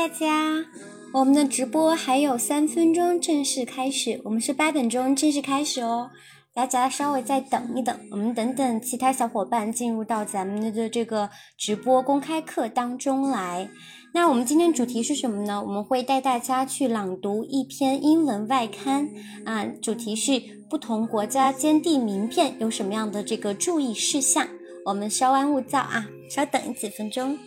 大家，我们的直播还有三分钟正式开始，我们是八点钟正式开始哦，大家稍微再等一等，我们等等其他小伙伴进入到咱们的这个直播公开课当中来。那我们今天主题是什么呢？我们会带大家去朗读一篇英文外刊啊，主题是不同国家坚地名片有什么样的这个注意事项。我们稍安勿躁啊，稍等几分钟。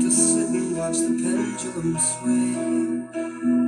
To sit and watch the pendulum sway.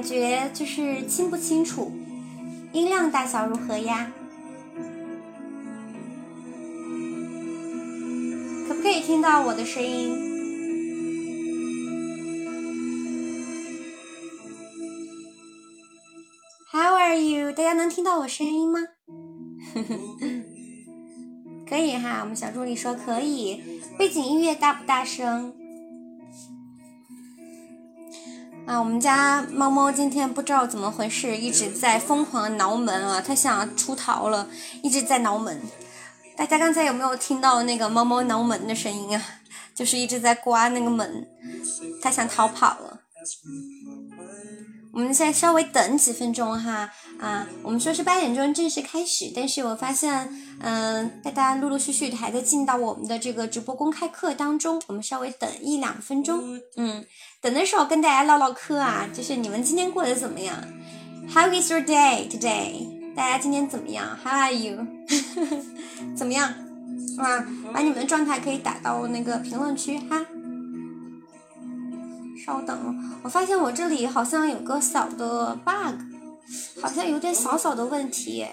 感觉就是清不清楚？音量大小如何呀？可不可以听到我的声音？How are you？大家能听到我声音吗？可以哈，我们小助理说可以。背景音乐大不大声？啊，我们家猫猫今天不知道怎么回事，一直在疯狂挠门啊，它想出逃了，一直在挠门。大家刚才有没有听到那个猫猫挠门的声音啊？就是一直在刮那个门，它想逃跑了。我们现在稍微等几分钟哈，啊，我们说是八点钟正式开始，但是我发现，嗯、大家陆陆续续的还在进到我们的这个直播公开课当中，我们稍微等一两分钟，嗯，等的时候跟大家唠唠嗑啊，就是你们今天过得怎么样？How is your day today？大家今天怎么样？How are you？怎么样？啊，把你们的状态可以打到那个评论区哈。稍等，我发现我这里好像有个小的 bug，好像有点小小的问题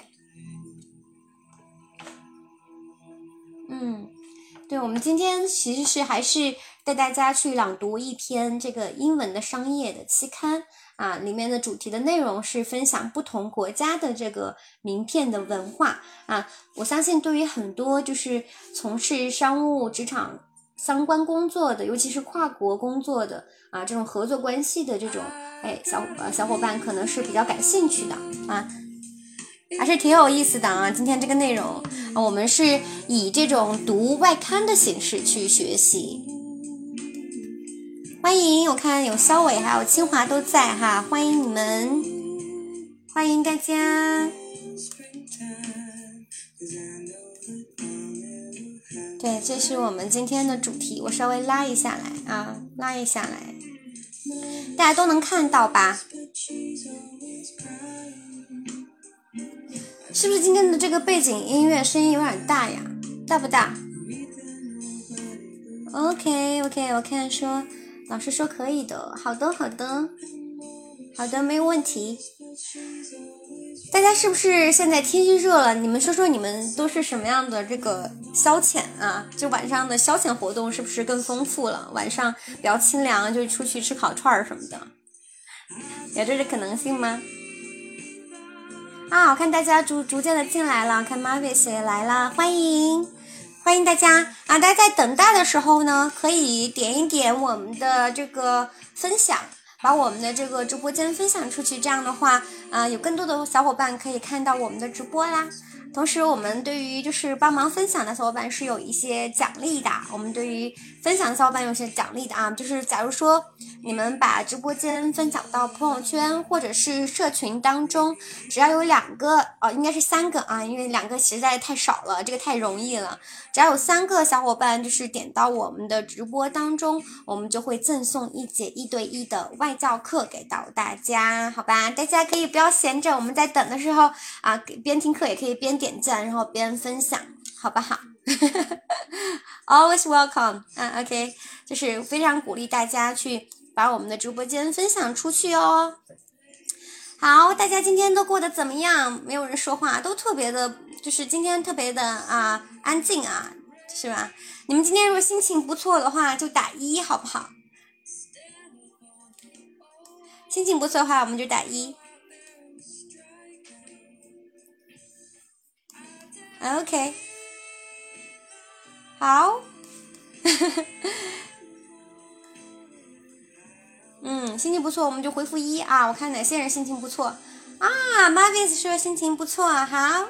嗯。对，我们今天其实是还是带大家去朗读一篇这个英文的商业的期刊啊，里面的主题的内容是分享不同国家的这个名片的文化啊。我相信对于很多就是从事商务职场相关工作的，尤其是跨国工作的啊，这种合作关系的这种哎小呃小伙伴，可能是比较感兴趣的啊。还是挺有意思的啊！今天这个内容，我们是以这种读外刊的形式去学习。欢迎，我看有肖伟还有清华都在哈，欢迎你们，欢迎大家。对，这是我们今天的主题，我稍微拉一下来啊，拉一下来，大家都能看到吧？是不是今天的这个背景音乐声音有点大呀？大不大？OK OK，我看说老师说可以的，好的好的好的，没有问题。大家是不是现在天气热了？你们说说你们都是什么样的这个消遣啊？就晚上的消遣活动是不是更丰富了？晚上比较清凉，就出去吃烤串儿什么的，有这个可能性吗？啊，我看大家逐逐渐的进来了，看 Marvis 也来了，欢迎欢迎大家啊！大家在等待的时候呢，可以点一点我们的这个分享，把我们的这个直播间分享出去，这样的话啊，有更多的小伙伴可以看到我们的直播啦。同时，我们对于就是帮忙分享的小伙伴是有一些奖励的。我们对于分享的小伙伴有些奖励的啊，就是假如说你们把直播间分享到朋友圈或者是社群当中，只要有两个哦，应该是三个啊，因为两个实在太少了，这个太容易了。只要有三个小伙伴就是点到我们的直播当中，我们就会赠送一节一对一的外教课给到大家，好吧？大家可以不要闲着，我们在等的时候啊，边听课也可以边点。点赞，然后边分享，好不好？Always welcome，啊，OK，就是非常鼓励大家去把我们的直播间分享出去哦。好，大家今天都过得怎么样？没有人说话，都特别的，就是今天特别的啊，安静啊，是吧？你们今天如果心情不错的话，就打一，好不好？心情不错的话，我们就打一。OK，好，嗯，心情不错，我们就回复一啊。我看哪些人心情不错啊，Mavis 说心情不错，好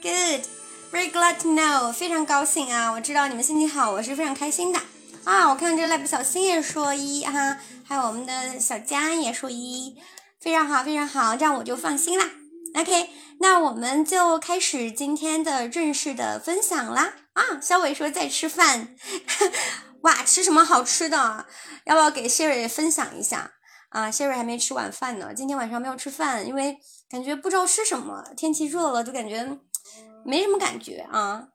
，Good，Very glad to know，非常高兴啊！我知道你们心情好，我是非常开心的啊。我看这赖不小新也说一哈，还有我们的小佳也说一，非常好，非常好，这样我就放心啦。OK，那我们就开始今天的正式的分享啦。啊，小伟说在吃饭，哇，吃什么好吃的？要不要给 Sherry 分享一下？啊，Sherry 还没吃晚饭呢，今天晚上没有吃饭，因为感觉不知道吃什么，天气热了就感觉没什么感觉啊。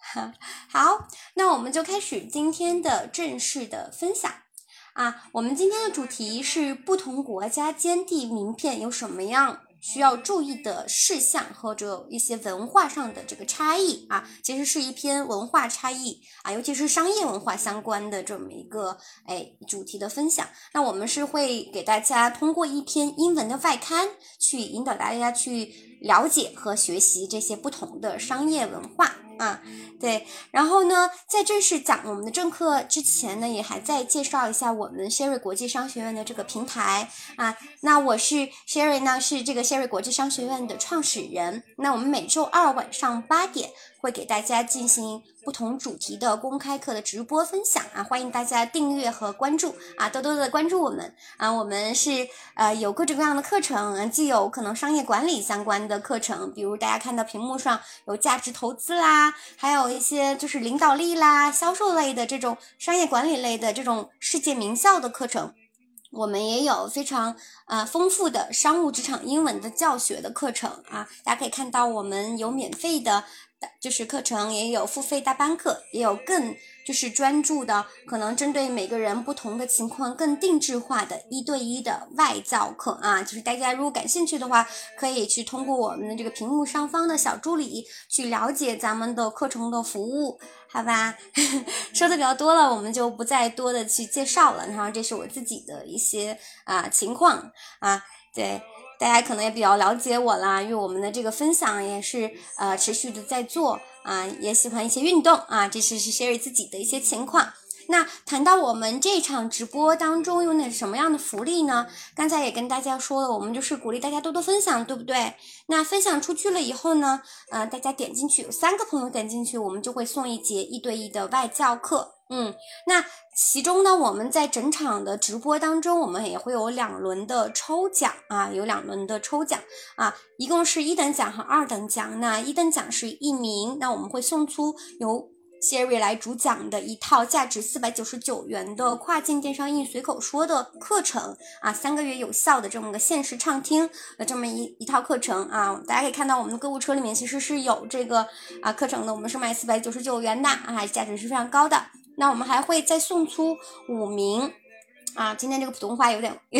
好，那我们就开始今天的正式的分享。啊，我们今天的主题是不同国家间地名片有什么样？需要注意的事项或者一些文化上的这个差异啊，其实是一篇文化差异啊，尤其是商业文化相关的这么一个哎主题的分享。那我们是会给大家通过一篇英文的外刊，去引导大家去了解和学习这些不同的商业文化。啊，对，然后呢，在正式讲我们的正课之前呢，也还在介绍一下我们 Sherry 国际商学院的这个平台啊。那我是 Sherry 呢，是这个 Sherry 国际商学院的创始人。那我们每周二晚上八点会给大家进行。不同主题的公开课的直播分享啊，欢迎大家订阅和关注啊，多多的关注我们啊，我们是呃有各种各样的课程，既有可能商业管理相关的课程，比如大家看到屏幕上有价值投资啦，还有一些就是领导力啦、销售类的这种商业管理类的这种世界名校的课程。我们也有非常啊丰富的商务职场英文的教学的课程啊，大家可以看到我们有免费的就是课程，也有付费大班课，也有更就是专注的，可能针对每个人不同的情况更定制化的一对一的外教课啊。就是大家如果感兴趣的话，可以去通过我们的这个屏幕上方的小助理去了解咱们的课程的服务，好吧？说的比较多了，我们就不再多的去介绍了。然后这是我自己的一些啊情况啊，对。大家可能也比较了解我啦，因为我们的这个分享也是呃持续的在做啊，也喜欢一些运动啊，这是是 Sherry 自己的一些情况。那谈到我们这场直播当中有哪什么样的福利呢？刚才也跟大家说了，我们就是鼓励大家多多分享，对不对？那分享出去了以后呢，呃，大家点进去有三个朋友点进去，我们就会送一节一对一的外教课。嗯，那其中呢，我们在整场的直播当中，我们也会有两轮的抽奖啊，有两轮的抽奖啊，一共是一等奖和二等奖。那一等奖是一名，那我们会送出由 Siri 来主讲的一套价值四百九十九元的跨境电商英语随口说的课程啊，三个月有效的这么个限时畅听的这么一一套课程啊，大家可以看到我们的购物车里面其实是有这个啊课程的，我们是卖四百九十九元的啊，价值是非常高的。那我们还会再送出五名，啊，今天这个普通话有点 有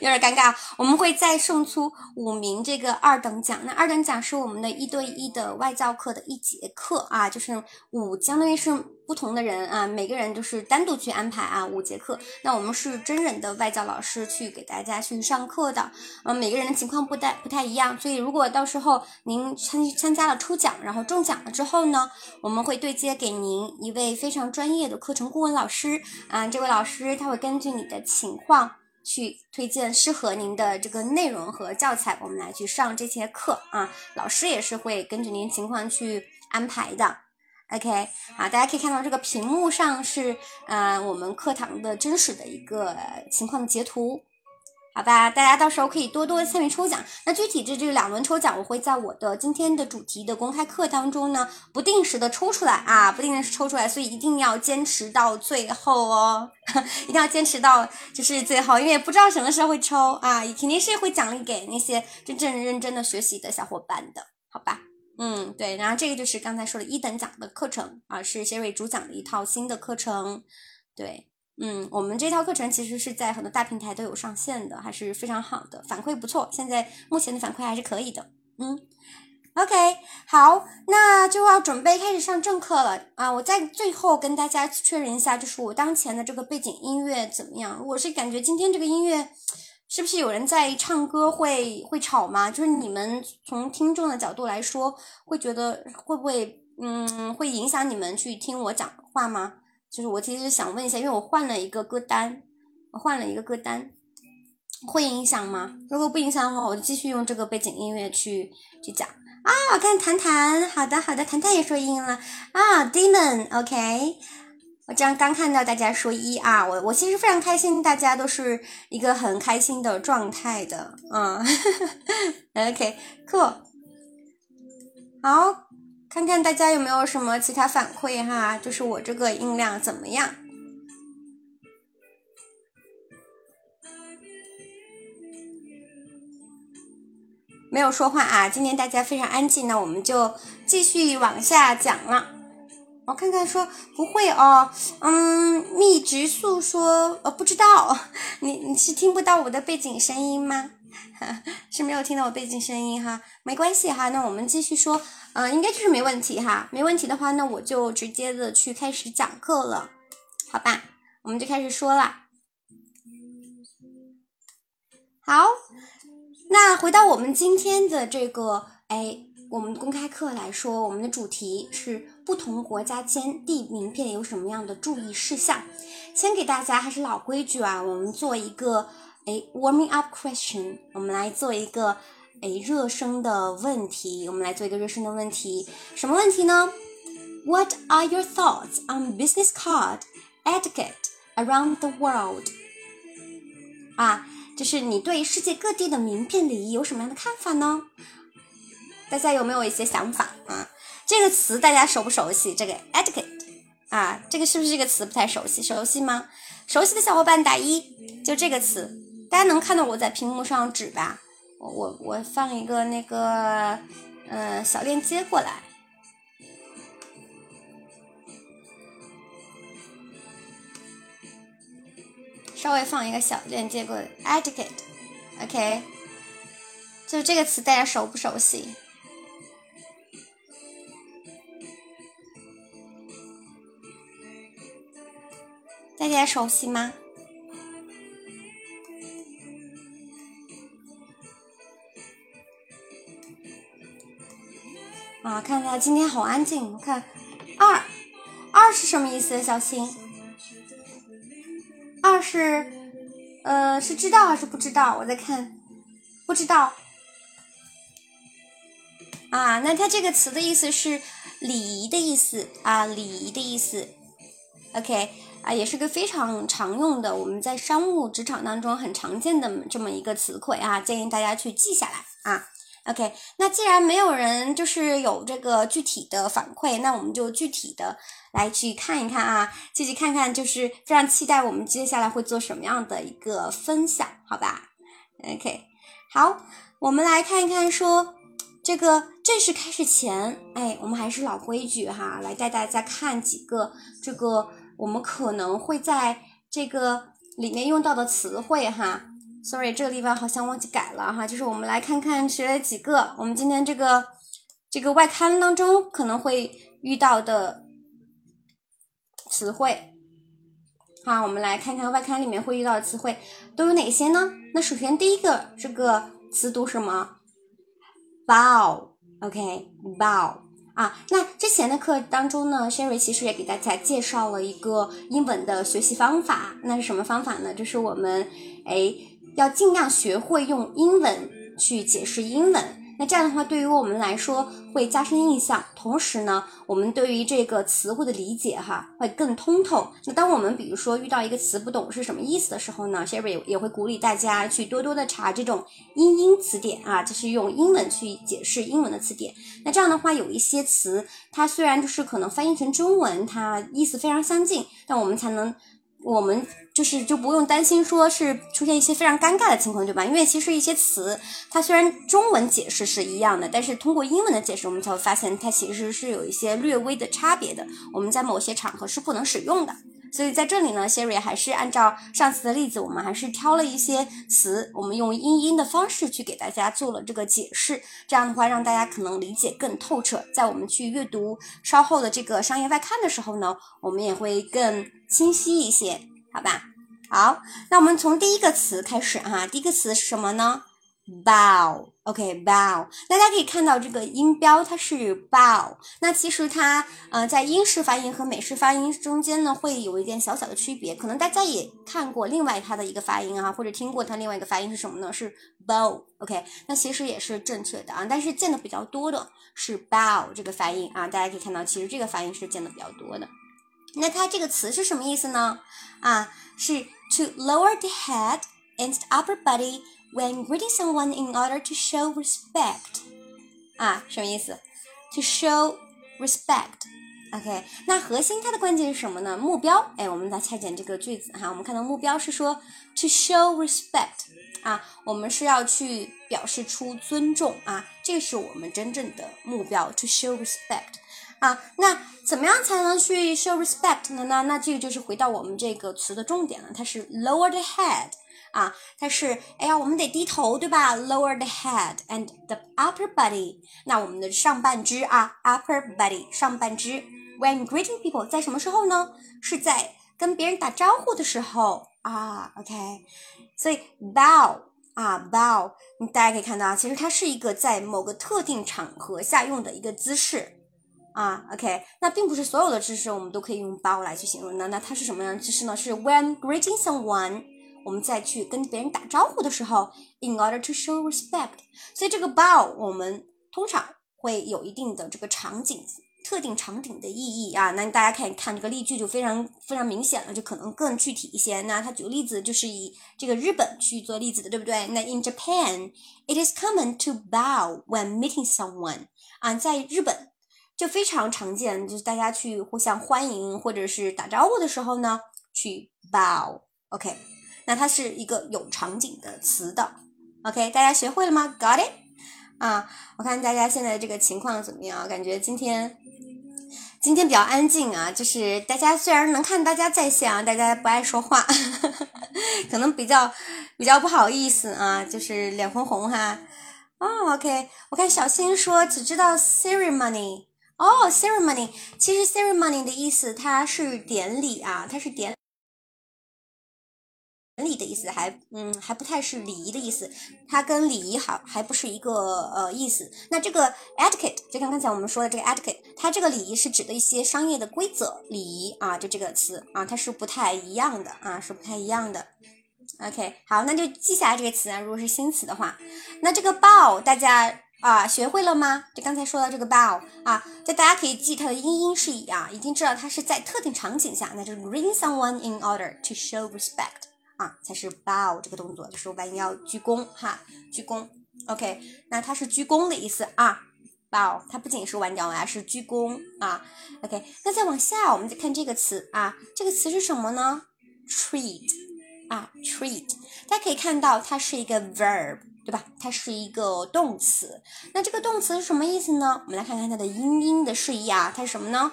点尴尬，我们会再送出五名这个二等奖。那二等奖是我们的一对一的外教课的一节课啊，就是五，相当于是。不同的人啊，每个人都是单独去安排啊五节课。那我们是真人的外教老师去给大家去上课的，嗯，每个人的情况不太不太一样，所以如果到时候您参参加了抽奖，然后中奖了之后呢，我们会对接给您一位非常专业的课程顾问老师啊，这位老师他会根据你的情况去推荐适合您的这个内容和教材，我们来去上这节课啊，老师也是会根据您情况去安排的。OK，好，大家可以看到这个屏幕上是，呃，我们课堂的真实的一个情况的截图，好吧？大家到时候可以多多参与抽奖。那具体这这两轮抽奖，我会在我的今天的主题的公开课当中呢，不定时的抽出来啊，不定时抽出来，所以一定要坚持到最后哦，一定要坚持到就是最后，因为不知道什么时候会抽啊，肯定是会奖励给那些真正认真的学习的小伙伴的，好吧？嗯，对，然后这个就是刚才说的一等奖的课程啊，是 Siri 主讲的一套新的课程。对，嗯，我们这套课程其实是在很多大平台都有上线的，还是非常好的，反馈不错。现在目前的反馈还是可以的。嗯，OK，好，那就要准备开始上正课了啊！我在最后跟大家确认一下，就是我当前的这个背景音乐怎么样？我是感觉今天这个音乐。是不是有人在唱歌会会吵吗？就是你们从听众的角度来说，会觉得会不会嗯会影响你们去听我讲话吗？就是我其实想问一下，因为我换了一个歌单，我换了一个歌单，会影响吗？如果不影响的话，我就继续用这个背景音乐去去讲啊。我看谈谈，好的好的，谈谈也说音了啊，Demon，OK。我这样刚看到大家说一啊，我我其实非常开心，大家都是一个很开心的状态的，嗯，OK，酷，好，看看大家有没有什么其他反馈哈，就是我这个音量怎么样？没有说话啊，今天大家非常安静，那我们就继续往下讲了。我看看，说不会哦，嗯，密直诉说，呃，不知道，你你是听不到我的背景声音吗？是没有听到我背景声音哈，没关系哈，那我们继续说，嗯，应该就是没问题哈，没问题的话，那我就直接的去开始讲课了，好吧，我们就开始说了。好，那回到我们今天的这个，哎。我们公开课来说，我们的主题是不同国家间递名片有什么样的注意事项。先给大家还是老规矩啊，我们做一个哎 warming up question，我们来做一个哎热身的问题。我们来做一个热身的问题，什么问题呢？What are your thoughts on business card etiquette around the world？啊，就是你对世界各地的名片礼仪有什么样的看法呢？大家有没有一些想法啊？这个词大家熟不熟悉？这个 etiquette 啊这个是不是这个词不太熟悉？熟悉吗？熟悉的小伙伴打一就这个词。大家能看到我在屏幕上指吧？我我我放一个那个嗯小链接过来。稍微放一个小链接过来 etiquette ok 就这个词大家熟不熟悉？大家熟悉吗？啊，看大家今天好安静。我看二二是什么意思？小新，二是呃是知道还是不知道？我在看，不知道。啊，那它这个词的意思是礼仪的意思啊，礼仪的意思。OK 啊，也是个非常常用的，我们在商务职场当中很常见的这么一个词汇啊，建议大家去记下来啊。OK，那既然没有人就是有这个具体的反馈，那我们就具体的来去看一看啊，继续看看，就是非常期待我们接下来会做什么样的一个分享，好吧？OK，好，我们来看一看说这个正式开始前，哎，我们还是老规矩哈，来带大家看几个这个我们可能会在这个里面用到的词汇哈。Sorry，这个地方好像忘记改了哈，就是我们来看看学了几个，我们今天这个这个外刊当中可能会遇到的词汇。好，我们来看看外刊里面会遇到的词汇都有哪些呢？那首先第一个这个词读什么？bow，OK，bow、啊。那之前的课当中呢，Sherry 其实也给大家介绍了一个英文的学习方法，那是什么方法呢？就是我们哎。要尽量学会用英文去解释英文，那这样的话对于我们来说会加深印象，同时呢，我们对于这个词汇的理解哈会更通透。那当我们比如说遇到一个词不懂是什么意思的时候呢，Sherry 也会鼓励大家去多多的查这种英英词典啊，就是用英文去解释英文的词典。那这样的话，有一些词它虽然就是可能翻译成中文，它意思非常相近，但我们才能。我们就是就不用担心说是出现一些非常尴尬的情况，对吧？因为其实一些词它虽然中文解释是一样的，但是通过英文的解释，我们才会发现它其实是有一些略微的差别的。我们在某些场合是不能使用的。所以在这里呢，Siri 还是按照上次的例子，我们还是挑了一些词，我们用音音的方式去给大家做了这个解释。这样的话，让大家可能理解更透彻。在我们去阅读稍后的这个商业外刊的时候呢，我们也会更清晰一些，好吧？好，那我们从第一个词开始哈。第一个词是什么呢？bow，OK，bow，大家可以看到这个音标它是 bow，那其实它呃在英式发音和美式发音中间呢会有一点小小的区别，可能大家也看过另外它的一个发音啊，或者听过它另外一个发音是什么呢？是 bow，OK，那其实也是正确的啊，但是见的比较多的是 bow 这个发音啊，大家可以看到其实这个发音是见的比较多的。那它这个词是什么意思呢？啊，是 to lower the head and upper body。When greeting someone in order to show respect，啊，什么意思？To show respect。OK，那核心它的关键是什么呢？目标，哎，我们来拆解这个句子哈。我们看到目标是说 to show respect，啊，我们是要去表示出尊重啊，这是我们真正的目标，to show respect。啊，那怎么样才能去 show respect 呢？那那这个就是回到我们这个词的重点了，它是 lower the head。啊，它是哎呀，我们得低头，对吧？Lower the head and the upper body。那我们的上半肢啊，upper body 上半肢。When greeting people，在什么时候呢？是在跟别人打招呼的时候啊。OK，所以 bow 啊，bow，大家可以看到啊，其实它是一个在某个特定场合下用的一个姿势啊。OK，那并不是所有的姿势我们都可以用 bow 来去形容的。那它是什么样的姿势呢？是 when greeting someone。我们再去跟别人打招呼的时候，in order to show respect，所以这个 bow 我们通常会有一定的这个场景、特定场景的意义啊。那大家可以看这个例句就非常非常明显了，就可能更具体一些。那他举个例子，就是以这个日本去做例子的，对不对？那 in Japan，it is common to bow when meeting someone 啊，在日本就非常常见，就是大家去互相欢迎或者是打招呼的时候呢，去 bow，OK。那它是一个有场景的词的，OK，大家学会了吗？Got it？啊，我看大家现在这个情况怎么样？感觉今天今天比较安静啊，就是大家虽然能看大家在线啊，大家不爱说话。可能比较比较不好意思啊，就是脸红红哈。哦，OK，我看小新说只知道 ceremony。哦，ceremony，其实 ceremony 的意思它是典礼啊，它是典。礼的意思还嗯还不太是礼仪的意思，它跟礼仪好还不是一个呃意思。那这个 etiquette 就跟刚才我们说的这个 etiquette，它这个礼仪是指的一些商业的规则礼仪啊，就这个词啊，它是不太一样的啊，是不太一样的。OK，好，那就记下来这个词啊，如果是新词的话，那这个 bow 大家啊学会了吗？就刚才说的这个 bow 啊，就大家可以记它的音音是一啊，已经知道它是在特定场景下，那就是 ring someone in order to show respect。啊，才是 bow 这个动作，就是我们要鞠躬哈，鞠躬。OK，那它是鞠躬的意思啊，bow 它不仅是弯腰，还是鞠躬啊。OK，那再往下，我们再看这个词啊，这个词是什么呢？treat 啊，treat，大家可以看到它是一个 verb，对吧？它是一个动词。那这个动词是什么意思呢？我们来看看它的音音的释义啊，它是什么呢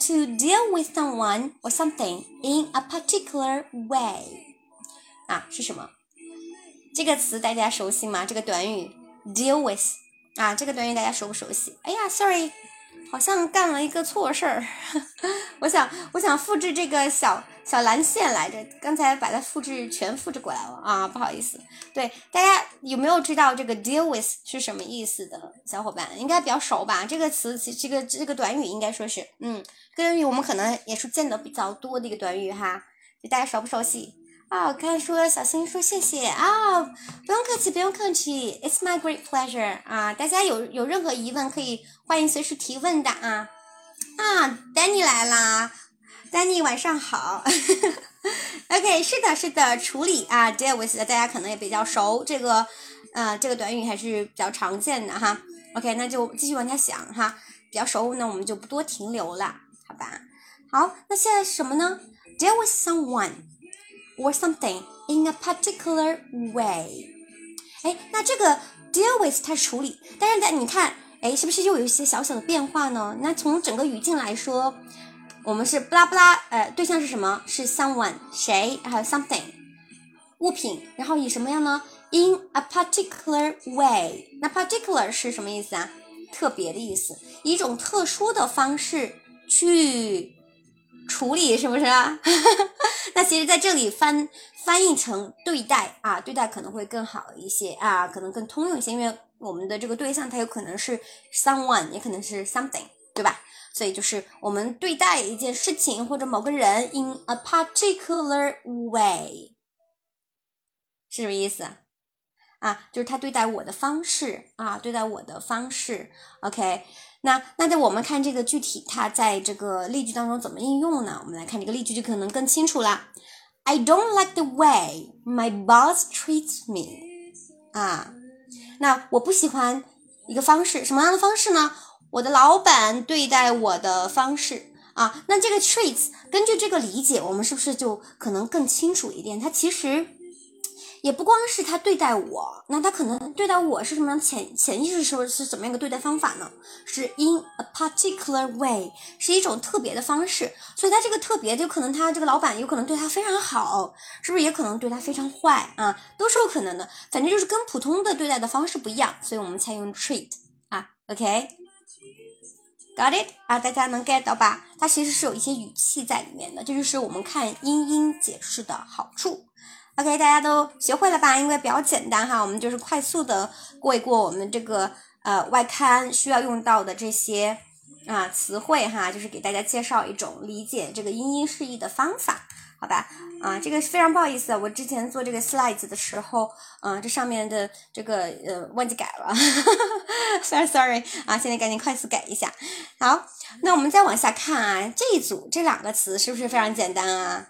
？To deal with someone or something in a particular way。啊，是什么？这个词大家熟悉吗？这个短语 deal with 啊，这个短语大家熟不熟悉？哎呀，sorry，好像干了一个错事儿。我想，我想复制这个小小蓝线来着，刚才把它复制全复制过来了啊，不好意思。对，大家有没有知道这个 deal with 是什么意思的？小伙伴应该比较熟吧？这个词，这个这个短语应该说是，嗯，短语我们可能也是见的比较多的一个短语哈，就大家熟不熟悉？啊，我看说小新说谢谢啊，不用客气，不用客气，It's my great pleasure 啊！大家有有任何疑问可以欢迎随时提问的啊啊，Danny 来啦，Danny 晚上好，OK，是的，是的，处理啊，deal with 大家可能也比较熟，这个呃这个短语还是比较常见的哈，OK，那就继续往下想哈，比较熟，那我们就不多停留了，好吧？好，那现在是什么呢？Deal with someone。Or something in a particular way。哎，那这个 deal with 它是处理，但是在你看，哎，是不是又有一些小小的变化呢？那从整个语境来说，我们是不拉不拉，呃，对象是什么？是 someone 谁，还有 something 物品，然后以什么样呢？In a particular way。那 particular 是什么意思啊？特别的意思，一种特殊的方式去。处理是不是啊？那其实在这里翻翻译成对待啊，对待可能会更好一些啊，可能更通用一些，因为我们的这个对象它有可能是 someone，也可能是 something，对吧？所以就是我们对待一件事情或者某个人 in a particular way，是什么意思？啊，就是他对待我的方式啊，对待我的方式，OK。那那在我们看这个具体，它在这个例句当中怎么应用呢？我们来看这个例句就可能更清楚了。I don't like the way my boss treats me。啊，那我不喜欢一个方式，什么样的方式呢？我的老板对待我的方式啊。那这个 treats，根据这个理解，我们是不是就可能更清楚一点？它其实。也不光是他对待我，那他可能对待我是什么潜潜意识是是怎么样一个对待方法呢？是 in a particular way，是一种特别的方式。所以他这个特别，就可能他这个老板有可能对他非常好，是不是也可能对他非常坏啊？都是有可能的。反正就是跟普通的对待的方式不一样，所以我们才用 treat 啊。OK，got it 啊？大家能 get 到吧？它其实是有一些语气在里面的，这就是我们看音音解释的好处。OK，大家都学会了吧？因为比较简单哈，我们就是快速的过一过我们这个呃外刊需要用到的这些啊词汇哈，就是给大家介绍一种理解这个音音释义的方法，好吧？啊，这个非常不好意思，我之前做这个 slides 的时候，嗯，这上面的这个呃忘记改了，sorry sorry 啊，现在赶紧快速改一下。好，那我们再往下看啊，这一组这两个词是不是非常简单啊？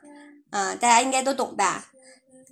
嗯，大家应该都懂吧？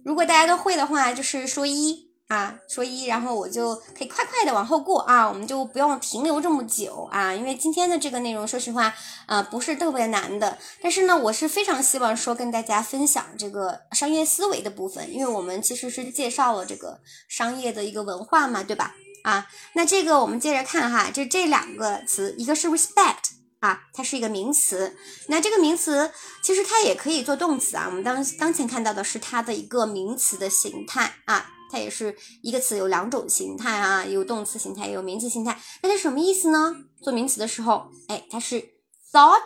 如果大家都会的话，就是说一啊，说一，然后我就可以快快的往后过啊，我们就不用停留这么久啊，因为今天的这个内容，说实话，啊，不是特别难的。但是呢，我是非常希望说跟大家分享这个商业思维的部分，因为我们其实是介绍了这个商业的一个文化嘛，对吧？啊，那这个我们接着看哈，就这两个词，一个是 respect 啊，它是一个名词。那这个名词其实它也可以做动词啊。我们当当前看到的是它的一个名词的形态啊，它也是一个词有两种形态啊，有动词形态，也有名词形态。那它什么意思呢？做名词的时候，哎，它是 thought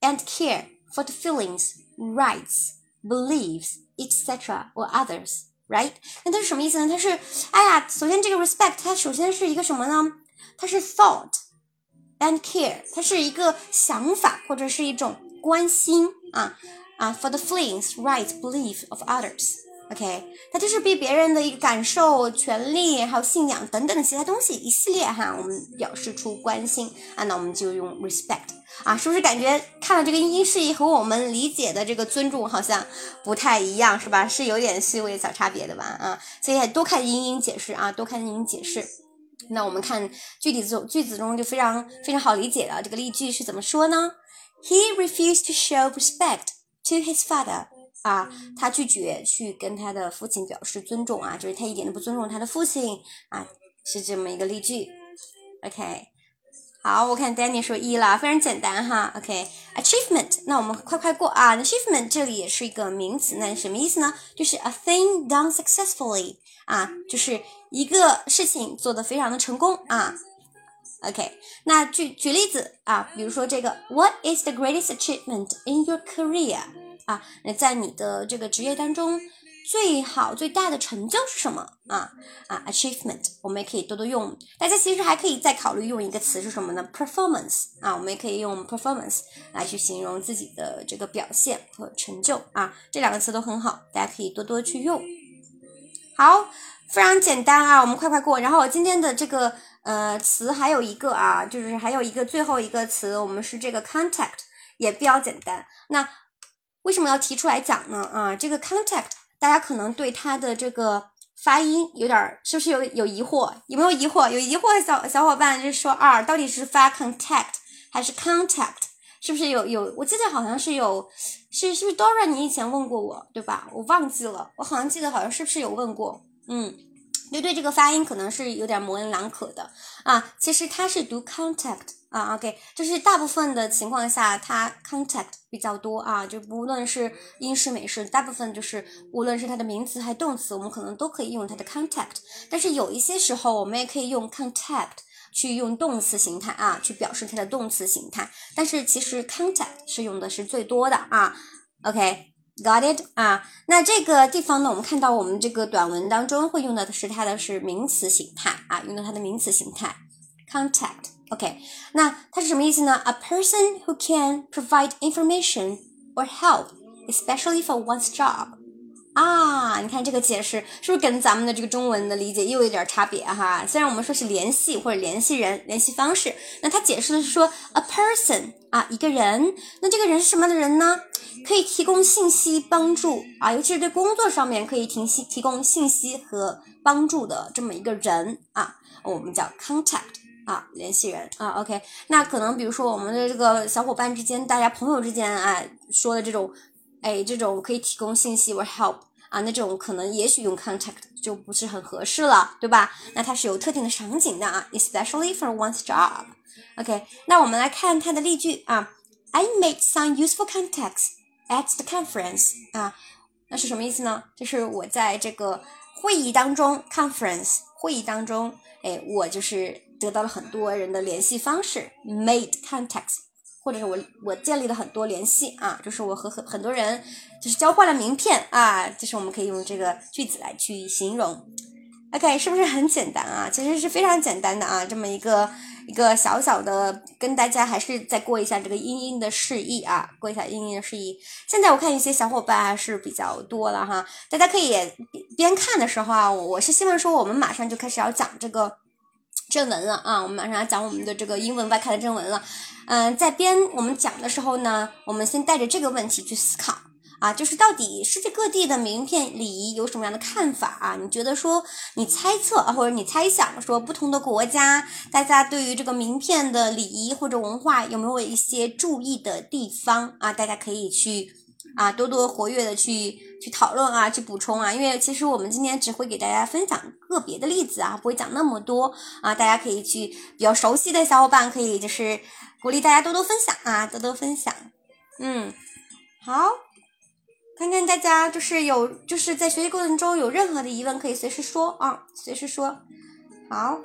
and care for the feelings, rights, beliefs, etc. or others, right？那它是什么意思呢？它是，哎呀，首先这个 respect 它首先是一个什么呢？它是 thought and care，它是一个想法或者是一种关心啊啊，for the feelings, right, belief of others。OK，它就是对别人的一个感受、权利，还有信仰等等的其他东西一系列哈，我们表示出关心啊，那我们就用 respect 啊，是不是感觉看了这个音译释义和我们理解的这个尊重好像不太一样，是吧？是有点细微小差别的吧？啊，所以多看音音解释啊，多看音音解释。那我们看具体中句子中就非常非常好理解了，这个例句是怎么说呢？He refused to show respect to his father. 啊，他拒绝去跟他的父亲表示尊重啊，就是他一点都不尊重他的父亲啊，是这么一个例句。OK，好，我看 Danny 说一了，非常简单哈。OK，achievement，那我们快快过啊。achievement 这里也是一个名词，那什么意思呢？就是 a thing done successfully 啊，就是一个事情做得非常的成功啊。OK，那举举例子啊，比如说这个，What is the greatest achievement in your career？啊，那在你的这个职业当中，最好最大的成就是什么啊？啊，achievement，我们也可以多多用。大家其实还可以再考虑用一个词是什么呢？performance 啊，我们也可以用 performance 来去形容自己的这个表现和成就啊。这两个词都很好，大家可以多多去用。好，非常简单啊，我们快快过。然后我今天的这个呃词还有一个啊，就是还有一个最后一个词，我们是这个 contact，也比较简单。那为什么要提出来讲呢？啊，这个 contact，大家可能对它的这个发音有点，是不是有有疑惑？有没有疑惑？有疑惑的小小伙伴就说二，到底是发 contact 还是 contact？是不是有有？我记得好像是有，是是不是 Dora？你以前问过我，对吧？我忘记了，我好像记得好像是不是有问过？嗯，就对这个发音可能是有点模棱两可的啊。其实它是读 contact。啊，OK，就是大部分的情况下，它 contact 比较多啊，就不论是英式、美式，大部分就是无论是它的名词还是动词，我们可能都可以用它的 contact。但是有一些时候，我们也可以用 contact 去用动词形态啊，去表示它的动词形态。但是其实 contact 是用的是最多的啊，OK，got it 啊？那这个地方呢，我们看到我们这个短文当中会用到的是它的是名词形态啊，用到它的名词形态 contact。OK，那它是什么意思呢？A person who can provide information or help, especially for one's job。啊，你看这个解释是不是跟咱们的这个中文的理解又有点差别哈？虽然我们说是联系或者联系人、联系方式，那它解释的是说 a person 啊，一个人。那这个人是什么的人呢？可以提供信息帮助啊，尤其是对工作上面可以提信提供信息和帮助的这么一个人啊，我们叫 contact。啊，联系人啊，OK，那可能比如说我们的这个小伙伴之间，大家朋友之间啊说的这种，哎，这种可以提供信息或 help 啊，那这种可能也许用 contact 就不是很合适了，对吧？那它是有特定的场景的啊，especially for one's job。OK，那我们来看它的例句啊，I made some useful contacts at the conference 啊，那是什么意思呢？就是我在这个会议当中，conference 会议当中，哎，我就是。得到了很多人的联系方式，made contacts，或者是我我建立了很多联系啊，就是我和很很多人就是交换了名片啊，就是我们可以用这个句子来去形容。OK，是不是很简单啊？其实是非常简单的啊，这么一个一个小小的，跟大家还是再过一下这个音音的示意啊，过一下音音的示意。现在我看一些小伙伴还是比较多了哈，大家可以边看的时候啊，我是希望说我们马上就开始要讲这个。正文了啊，我们马上要讲我们的这个英文外刊的正文了。嗯，在编我们讲的时候呢，我们先带着这个问题去思考啊，就是到底世界各地的名片礼仪有什么样的看法啊？你觉得说，你猜测啊，或者你猜想说，不同的国家大家对于这个名片的礼仪或者文化有没有一些注意的地方啊？大家可以去啊，多多活跃的去。去讨论啊，去补充啊，因为其实我们今天只会给大家分享个别的例子啊，不会讲那么多啊。大家可以去比较熟悉的小伙伴可以就是鼓励大家多多分享啊，多多分享。嗯，好，看看大家就是有就是在学习过程中有任何的疑问可以随时说啊，随时说。好，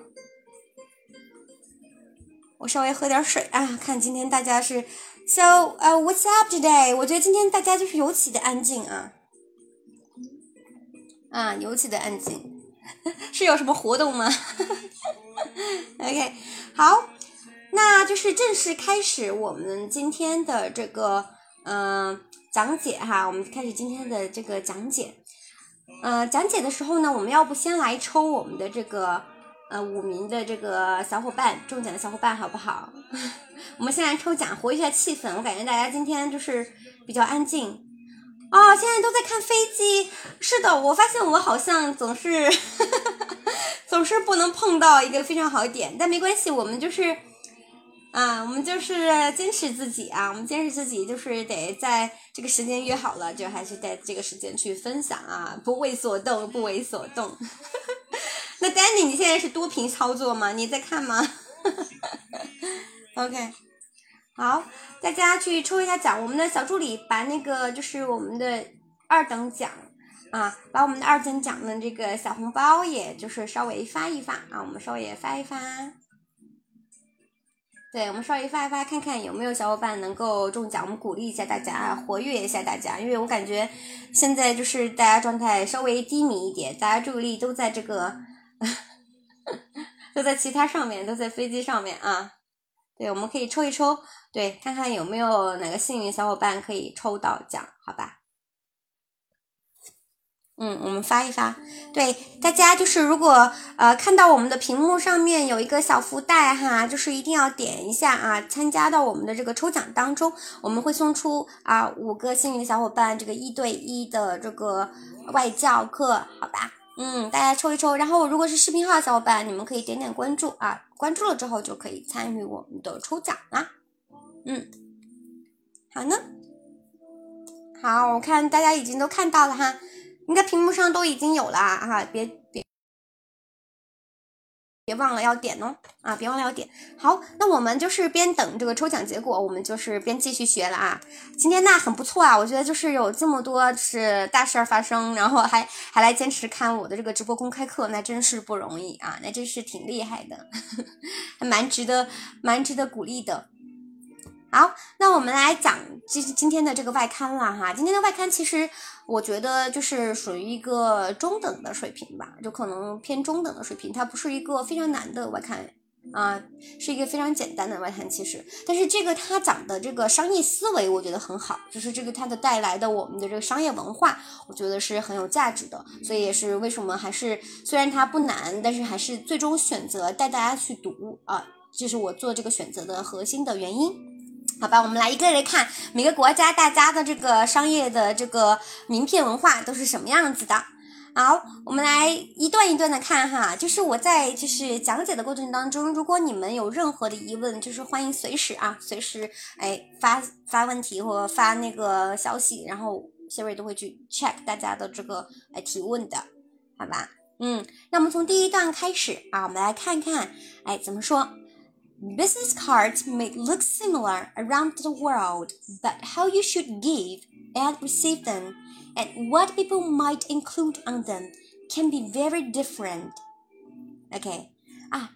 我稍微喝点水啊，看今天大家是，So 呃、uh,，What's up today？我觉得今天大家就是尤其的安静啊，啊，尤其的安静，是有什么活动吗？OK，好。那就是正式开始我们今天的这个嗯讲解哈，我们开始今天的这个讲解。呃，讲解的时候呢，我们要不先来抽我们的这个呃五名的这个小伙伴中奖的小伙伴好不好？我们先来抽奖，活跃一下气氛。我感觉大家今天就是比较安静哦，现在都在看飞机。是的，我发现我好像总是 总是不能碰到一个非常好的点，但没关系，我们就是。啊，我们就是坚持自己啊！我们坚持自己，就是得在这个时间约好了，就还是在这个时间去分享啊，不为所动，不为所动。那 Danny，你现在是多屏操作吗？你在看吗？OK，好，大家去抽一下奖。我们的小助理把那个就是我们的二等奖啊，把我们的二等奖的这个小红包，也就是稍微发一发啊，我们稍微也发一发。对，我们稍微发一发，看看有没有小伙伴能够中奖，我们鼓励一下大家，活跃一下大家，因为我感觉现在就是大家状态稍微低迷一点，大家注意力都在这个，都在其他上面，都在飞机上面啊。对，我们可以抽一抽，对，看看有没有哪个幸运小伙伴可以抽到奖，好吧？嗯，我们发一发，对大家就是如果呃看到我们的屏幕上面有一个小福袋哈，就是一定要点一下啊，参加到我们的这个抽奖当中，我们会送出啊五个幸运小伙伴这个一对一的这个外教课，好吧？嗯，大家抽一抽，然后如果是视频号的小伙伴，你们可以点点关注啊，关注了之后就可以参与我们的抽奖啦。嗯，好呢，好，我看大家已经都看到了哈。应该屏幕上都已经有了哈，别别忘了要点哦啊，别忘了要点。好，那我们就是边等这个抽奖结果，我们就是边继续学了啊。今天那很不错啊，我觉得就是有这么多是大事儿发生，然后还还来坚持看我的这个直播公开课，那真是不容易啊，那真是挺厉害的，还蛮值得蛮值得鼓励的。好，那我们来讲今今天的这个外刊了哈。今天的外刊其实我觉得就是属于一个中等的水平吧，就可能偏中等的水平。它不是一个非常难的外刊啊，是一个非常简单的外刊其实。但是这个它讲的这个商业思维，我觉得很好，就是这个它的带来的我们的这个商业文化，我觉得是很有价值的。所以也是为什么还是虽然它不难，但是还是最终选择带大家去读啊，这是我做这个选择的核心的原因。好吧，我们来一个一个看每个国家大家的这个商业的这个名片文化都是什么样子的。好，我们来一段一段的看哈，就是我在就是讲解的过程当中，如果你们有任何的疑问，就是欢迎随时啊，随时哎发发问题或发那个消息，然后 Siri 都会去 check 大家的这个哎提问的，好吧？嗯，那么从第一段开始啊，我们来看看哎怎么说。Business cards may look similar around the world, but how you should give and receive them and what people might include on them can be very different. OK 啊，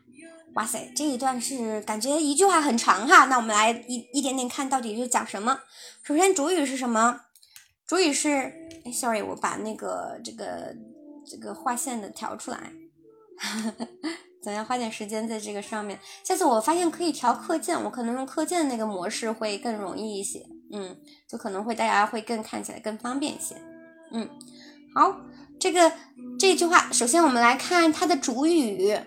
哇塞，这一段是感觉一句话很长哈。那我们来一一点点看到底是讲什么。首先主语是什么？主语是哎，sorry，我把那个这个这个划线的调出来。 怎样花点时间在这个上面？下次我发现可以调课件，我可能用课件那个模式会更容易一些。嗯，就可能会大家会更看起来更方便一些。嗯，好，这个这句话，首先我们来看它的主语，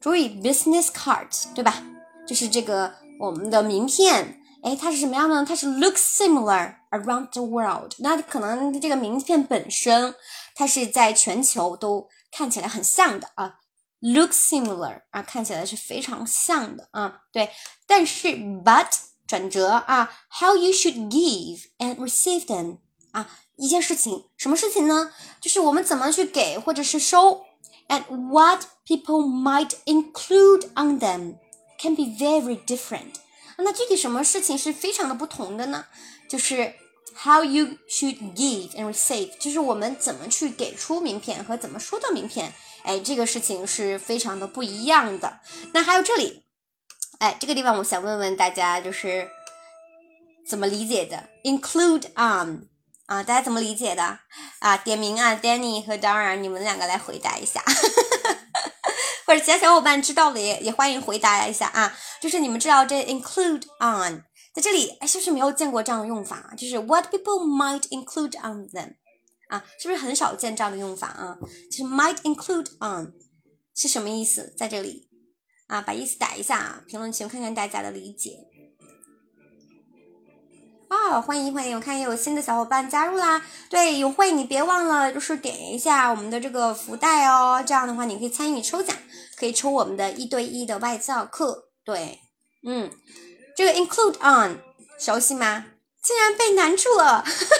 主语 business card，对吧？就是这个我们的名片，哎，它是什么样呢？它是 look similar around the world。那可能这个名片本身，它是在全球都看起来很像的啊。Look similar 啊，看起来是非常像的啊，对。但是 but 转折啊，how you should give and receive them 啊，一件事情，什么事情呢？就是我们怎么去给或者是收，and what people might include on them can be very different 那具体什么事情是非常的不同的呢？就是 how you should give and receive，就是我们怎么去给出名片和怎么收到名片， 哎，这个事情是非常的不一样的。那还有这里，哎，这个地方我想问问大家，就是怎么理解的？include on 啊，大家怎么理解的？啊，点名啊，Danny 和 Dara，你们两个来回答一下。或者其他小伙伴知道的也也欢迎回答一下啊，就是你们知道这 include on 在这里，哎，是不是没有见过这样的用法？就是 what people might include on them 啊，是不是很少见这样的用法啊？就是 might include on 是什么意思？在这里啊，把意思打一下啊，评论区看看大家的理解。啊，欢迎欢迎！我看也有新的小伙伴加入啦。对，永慧你别忘了，就是点一下我们的这个福袋哦。这样的话，你可以参与抽奖，可以抽我们的一对一的外教课。对，嗯，这个 include on 熟悉吗？竟然被难住了，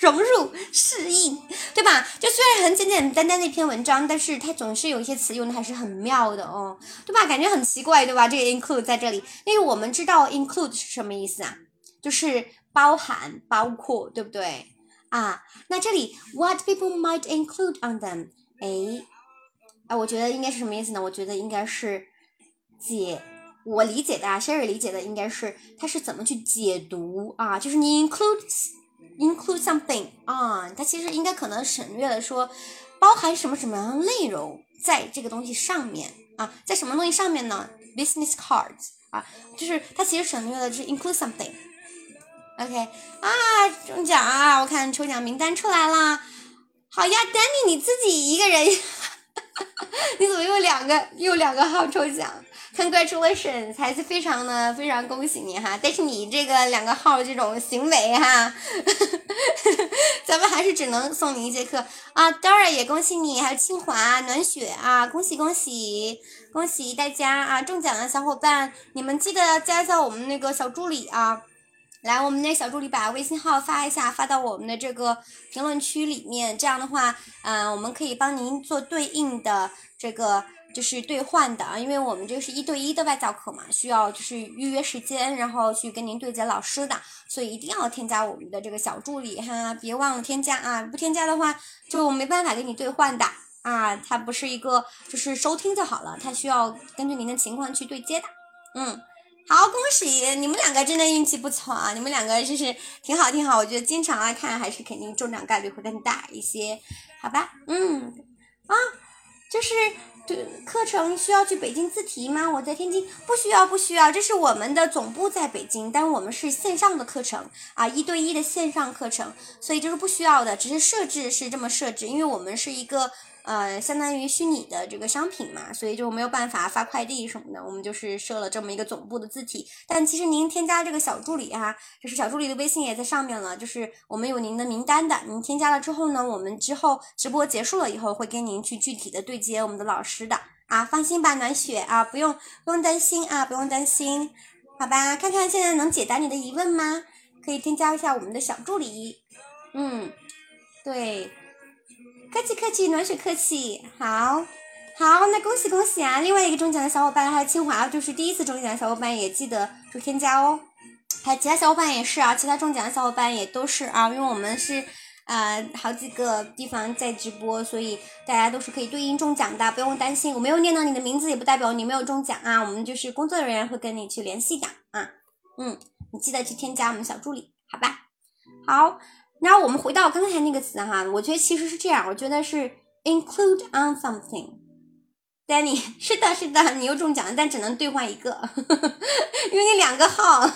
融入适应，对吧？就虽然很简简单单的一篇文章，但是它总是有一些词用的还是很妙的哦，对吧？感觉很奇怪，对吧？这个 include 在这里，因为我们知道 include 是什么意思啊？就是包含、包括，对不对啊？那这里 what people might include on them，哎，哎，我觉得应该是什么意思呢？我觉得应该是解，我理解的啊，Sherry 理解的应该是它是怎么去解读啊？就是你 include include something on，它其实应该可能省略了说包含什么什么样的内容在这个东西上面啊，在什么东西上面呢？Business cards 啊，就是它其实省略了就是 include something。OK 啊，中奖啊！我看抽奖名单出来了。好呀，Danny，你自己一个人，你怎么又两个又两个号抽奖？Congratulations，还是非常的非常恭喜你哈！但是你这个两个号这种行为哈，咱们还是只能送你一节课啊。Dora 也恭喜你，还有清华暖雪啊，恭喜恭喜恭喜大家啊！中奖的小伙伴，你们记得加一下我们那个小助理啊。来，我们那小助理把微信号发一下，发到我们的这个评论区里面。这样的话，嗯，我们可以帮您做对应的这个就是兑换的啊，因为我们这个是一对一的外教课嘛，需要就是预约时间，然后去跟您对接老师的，所以一定要添加我们的这个小助理哈，别忘了添加啊，不添加的话就没办法给你兑换的啊，它不是一个就是收听就好了，它需要根据您的情况去对接的，嗯。好，恭喜你们两个，真的运气不错啊！你们两个就是挺好，挺好。我觉得经常来看，还是肯定中奖概率会更大一些，好吧？嗯，啊，就是课程需要去北京自提吗？我在天津，不需要，不需要。这是我们的总部在北京，但我们是线上的课程啊，一对一的线上课程，所以就是不需要的，只是设置是这么设置，因为我们是一个。呃，相当于虚拟的这个商品嘛，所以就没有办法发快递什么的，我们就是设了这么一个总部的字体。但其实您添加这个小助理哈，就是小助理的微信也在上面了，就是我们有您的名单的。您添加了之后呢，我们之后直播结束了以后会跟您去具体的对接我们的老师的啊，放心吧，暖雪啊，不用不用担心啊，不用担心，好吧？看看现在能解答你的疑问吗？可以添加一下我们的小助理，嗯，对。客气客气，暖水客气，好，好，那恭喜恭喜啊！另外一个中奖的小伙伴还有清华，就是第一次中奖的小伙伴也记得就添加哦。还有其他小伙伴也是啊，其他中奖的小伙伴也都是啊，因为我们是呃好几个地方在直播，所以大家都是可以对应中奖的，不用担心。我没有念到你的名字，也不代表你没有中奖啊，我们就是工作人员会跟你去联系的啊。嗯，你记得去添加我们小助理，好吧？好。然后我们回到刚才那个词哈，我觉得其实是这样，我觉得是 include on something。Danny，是的，是的，你又中奖了，但只能兑换一个，因为你两个号，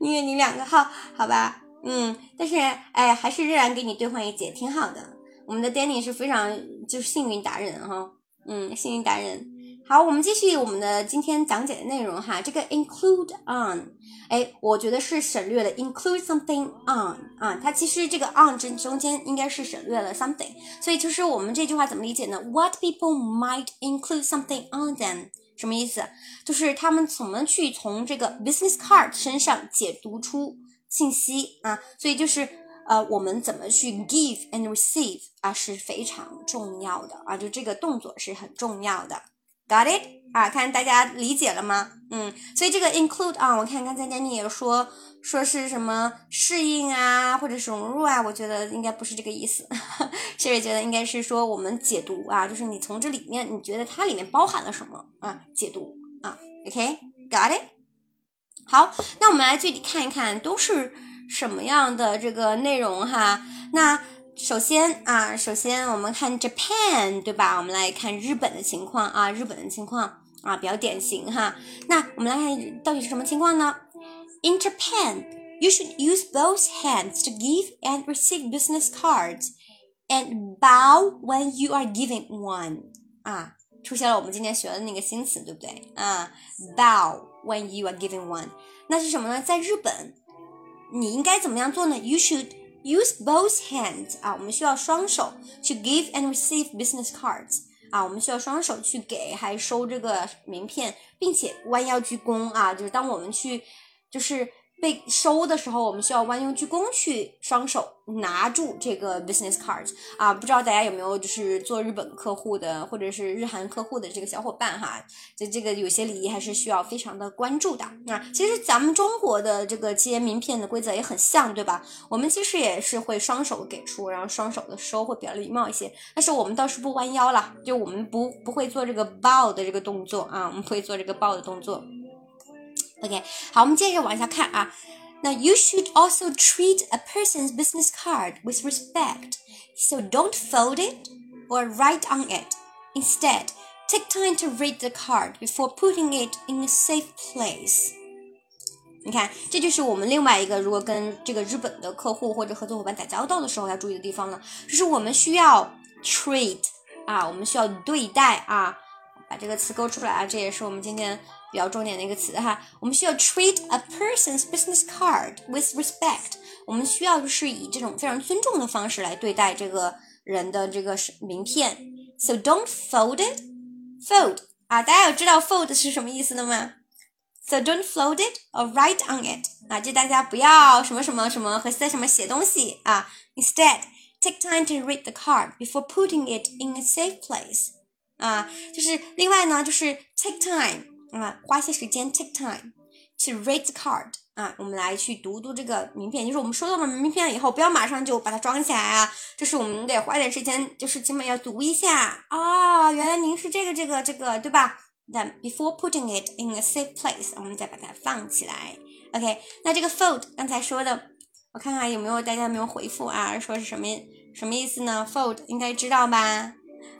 因为你两个号，好吧，嗯，但是哎，还是仍然给你兑换一节，挺好的。我们的 Danny 是非常就是幸运达人哈，嗯，幸运达人。好，我们继续我们的今天讲解的内容哈。这个 include on，哎，我觉得是省略了 include something on 啊，它其实这个 on 这中间应该是省略了 something，所以就是我们这句话怎么理解呢？What people might include something on them，什么意思？就是他们怎么去从这个 business card 身上解读出信息啊？所以就是呃，我们怎么去 give and receive 啊是非常重要的啊，就这个动作是很重要的。Got it？啊，看大家理解了吗？嗯，所以这个 include 啊，我看刚才 Danny 也说说是什么适应啊，或者是融入啊，我觉得应该不是这个意思。谢瑞觉得应该是说我们解读啊，就是你从这里面你觉得它里面包含了什么啊？解读啊，OK？Got it？好，那我们来具体看一看都是什么样的这个内容哈。那首先啊，首先我们看 Japan 对吧？我们来看日本的情况啊，日本的情况啊比较典型哈。那我们来看到底是什么情况呢？In Japan, you should use both hands to give and receive business cards, and bow when you are giving one. 啊，出现了我们今天学的那个新词，对不对？啊，bow when you are giving one，那是什么呢？在日本，你应该怎么样做呢？You should use both hands 啊，我们需要双手去 give and receive business cards 啊，我们需要双手去给还收这个名片，并且弯腰鞠躬啊，就是当我们去就是被收的时候，我们需要弯腰鞠躬去双手拿住这个 business card 啊，不知道大家有没有就是做日本客户的或者是日韩客户的这个小伙伴哈，这这个有些礼仪还是需要非常的关注的啊。其实咱们中国的这个接名片的规则也很像，对吧？我们其实也是会双手给出，然后双手的收会比较礼貌一些，但是我们倒是不弯腰了，就我们不不会做这个 bow 的这个动作啊，我们不会做这个 bow 的动作。OK，好，我们接着往下看啊。那 you should also treat a person's business card with respect, so don't fold it or write on it. Instead, take time to read the card before putting it in a safe place. 你看，这就是我们另外一个，如果跟这个日本的客户或者合作伙伴打交道的时候要注意的地方了，就是我们需要 treat 啊，我们需要对待啊，把这个词勾出来啊，这也是我们今天 比较重点的一个词哈。我们需要 treat a person's business card with respect，我们需要是以这种非常尊重的方式来对待这个人的这个名片。So don't fold it, fold 啊，大家有知道 fold 是什么意思的吗？So don't fold it or write on it 啊，就大家不要什么什么什么和在什么写东西啊。Instead, take time to read the card before putting it in a safe place 啊，就是另外呢，就是 take time 啊，花些时间 take time to read the card 啊，我们来去读读这个名片，就是我们收到了名片以后，不要马上就把它装起来啊，就是我们得花点时间，就是起码要读一下啊，原来您是这个这个这个，对吧？Then before putting it in a safe place，我们再把它放起来。OK，那这个 fold 刚才说的，我看看有没有大家没有回复啊？说是什么什么意思呢？fold 应该知道吧？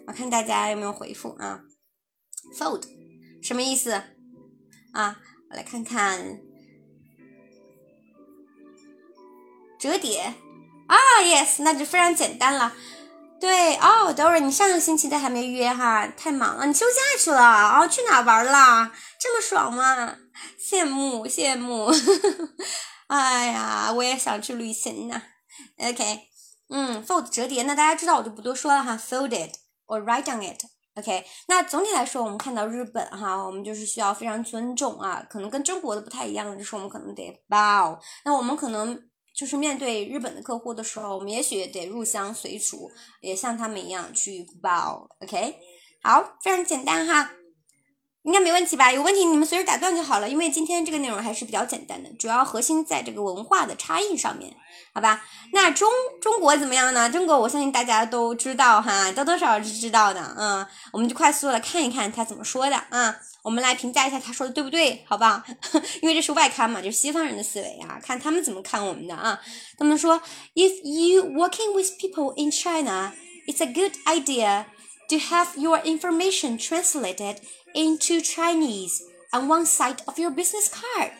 我看大家有没有回复啊？fold 什么意思啊？我来看看，折叠啊，yes，那就非常简单了。对哦，Dora，你上个星期都还没约哈，太忙了，你休假去了哦？去哪玩了？这么爽吗？羡慕羡慕，哎呀，我也想去旅行呢。OK，嗯，fold 折叠，那大家知道我就不多说了哈，folded or write on it。OK，那总体来说，我们看到日本哈，我们就是需要非常尊重啊，可能跟中国的不太一样就是我们可能得 bow，那我们可能就是面对日本的客户的时候，我们也许得入乡随俗，也像他们一样去 bow。OK，好，非常简单哈。应该没问题吧？有问题你们随时打断就好了，因为今天这个内容还是比较简单的，主要核心在这个文化的差异上面，好吧？那中中国怎么样呢？中国我相信大家都知道哈，多多少少是知道的，嗯，我们就快速的看一看他怎么说的啊，我们来评价一下他说的对不对，好不好？因为这是外刊嘛，就是西方人的思维啊，看他们怎么看我们的啊。他们说，If you working with people in China, it's a good idea to have your information translated. Into Chinese on one side of your business card，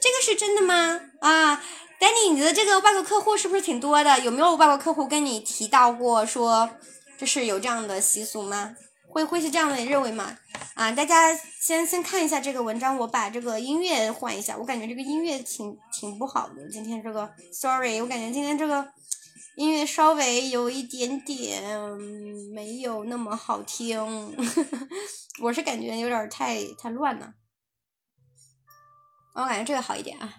这个是真的吗？啊，Danny，你的这个外国客户是不是挺多的？有没有外国客户跟你提到过说，就是有这样的习俗吗？会会是这样的认为吗？啊，大家先先看一下这个文章，我把这个音乐换一下，我感觉这个音乐挺挺不好的。今天这个，sorry，我感觉今天这个音乐稍微有一点点没有那么好听。我是感觉有点太太乱了，我感觉这个好一点啊，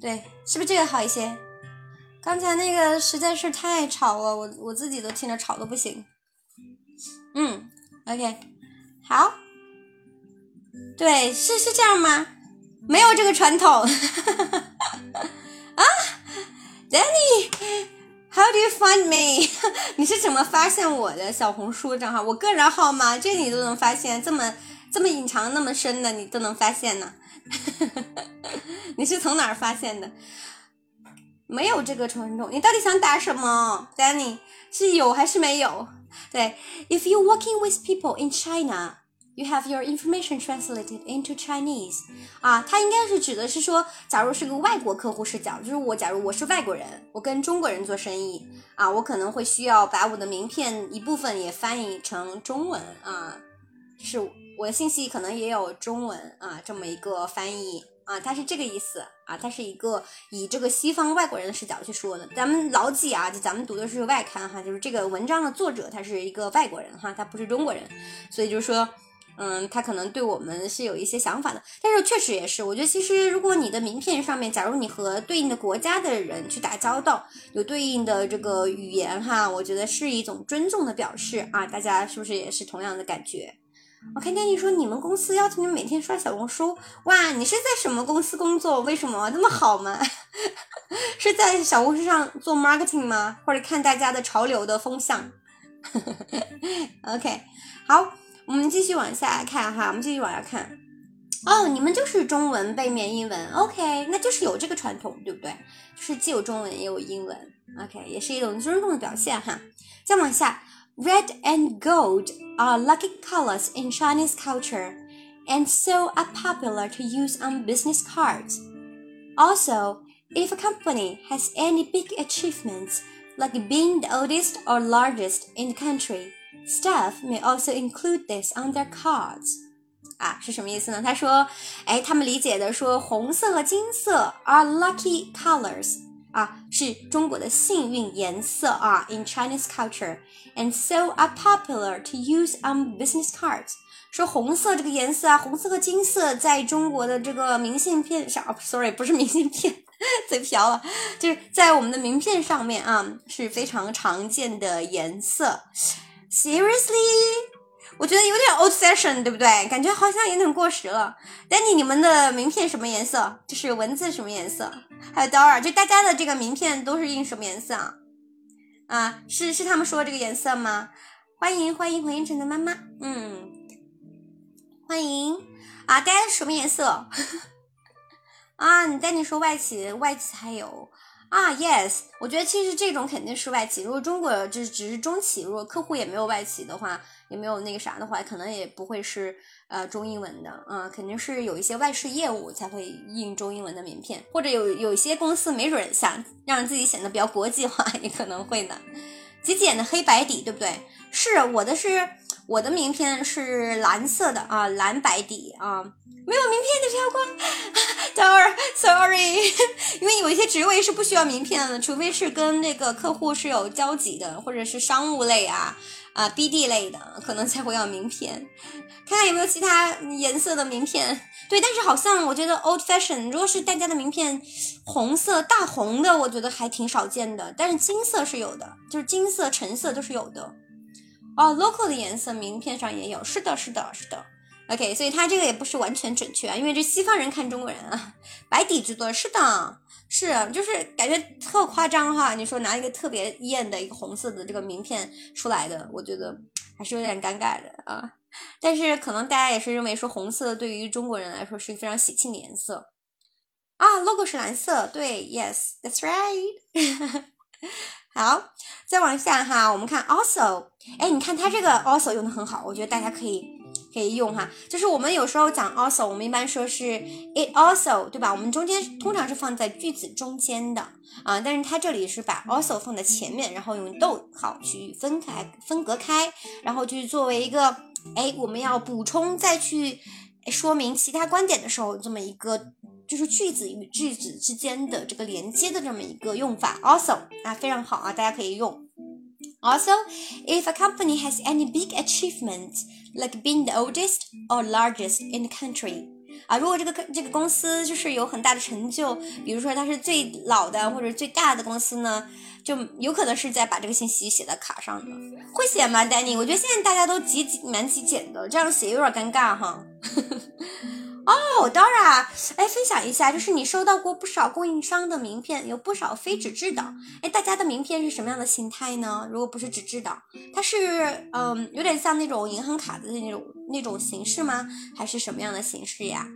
对，是不是这个好一些？刚才那个实在是太吵了，我我自己都听着吵的不行。嗯，OK，好，对，是是这样吗？没有这个传统啊 ，Danny，How do you find me？你是怎么发现我的小红书账号？我个人号吗？这你都能发现，这么这么隐藏那么深的你都能发现呢？你是从哪儿发现的？没有这个传统，你到底想打什么，Danny？是有还是没有？对，If you working with people in China。You have your information translated into Chinese，啊，它应该是指的是说，假如是个外国客户视角，就是我，假如我是外国人，我跟中国人做生意，啊，我可能会需要把我的名片一部分也翻译成中文，啊，是我的信息可能也有中文啊这么一个翻译，啊，它是这个意思，啊，它是一个以这个西方外国人的视角去说的，咱们牢记啊，就咱们读的是外刊哈，就是这个文章的作者他是一个外国人哈，他不是中国人，所以就是说。嗯，他可能对我们是有一些想法的，但是确实也是，我觉得其实如果你的名片上面，假如你和对应的国家的人去打交道，有对应的这个语言哈，我觉得是一种尊重的表示啊，大家是不是也是同样的感觉？我看见你说你们公司要求你每天刷小红书，哇，你是在什么公司工作？为什么那么好吗？是在小红书上做 marketing 吗？或者看大家的潮流的风向？OK，好。我们继续往下看哈，我们继续往下看。哦，你们就是中文背面英文，OK，那就是有这个传统，对不对？就是既有中文也有英文，OK，也是一种尊重的表现哈。再往下，Red and gold are lucky colors in Chinese culture, and so are popular to use on business cards. Also, if a company has any big achievements, like being the oldest or largest in the country, Staff may also include this on their cards。啊，是什么意思呢？他说，哎，他们理解的说，红色和金色 are lucky colors，啊，是中国的幸运颜色啊。In Chinese culture, and so are popular to use on business cards。说红色这个颜色啊，红色和金色在中国的这个明信片上，sorry，不是明信片，嘴瓢了，就是在我们的名片上面啊，是非常常见的颜色。Seriously，我觉得有点 old fashion，对不对？感觉好像有点过时了。Danny，你们的名片什么颜色？就是文字什么颜色？还有 Dora，就大家的这个名片都是印什么颜色啊？啊，是是他们说这个颜色吗？欢迎欢迎黄英晨的妈妈，嗯，欢迎啊，大家什么颜色？啊，你 Danny 说外企，外企还有。啊，yes，我觉得其实这种肯定是外企。如果中国这只是中企，如果客户也没有外企的话，也没有那个啥的话，可能也不会是呃中英文的啊，肯定是有一些外事业务才会印中英文的名片，或者有有一些公司没准想让自己显得比较国际化，也可能会的。极简的黑白底，对不对？是我的是我的名片是蓝色的啊，蓝白底啊。没有名片的飘光，等会儿，sorry，因为有一些职位是不需要名片的，除非是跟那个客户是有交集的，或者是商务类啊啊 BD 类的，可能才会要名片。看看有没有其他颜色的名片。对，但是好像我觉得 old fashion，如果是大家的名片红色大红的，我觉得还挺少见的。但是金色是有的，就是金色、橙色都是有的。哦，local 的颜色名片上也有，是的，是的，是的。OK，所以它这个也不是完全准确啊，因为这西方人看中国人啊，白底居多。是的，是，就是感觉特夸张哈。你说拿一个特别艳的一个红色的这个名片出来的，我觉得还是有点尴尬的啊。但是可能大家也是认为说红色对于中国人来说是一个非常喜庆的颜色啊。logo 是蓝色，对，Yes，that's right。好，再往下哈，我们看 also，哎，你看它这个 also 用的很好，我觉得大家可以。可以用哈，就是我们有时候讲 also，我们一般说是 it also，对吧？我们中间通常是放在句子中间的啊，但是它这里是把 also 放在前面，然后用逗号去分开、分隔开，然后就是作为一个哎，我们要补充再去说明其他观点的时候，这么一个就是句子与句子之间的这个连接的这么一个用法 also 啊，非常好啊，大家可以用。Also, if a company has any big achievement, like being the oldest or largest in the country，啊，如果这个这个公司就是有很大的成就，比如说它是最老的或者最大的公司呢，就有可能是在把这个信息写在卡上的。会写吗，Danny？我觉得现在大家都极极蛮极简的，这样写有点尴尬哈。哦，Dora，哎，分享一下，就是你收到过不少供应商的名片，有不少非纸质的。哎，大家的名片是什么样的形态呢？如果不是纸质的，它是嗯，有点像那种银行卡的那种那种形式吗？还是什么样的形式呀？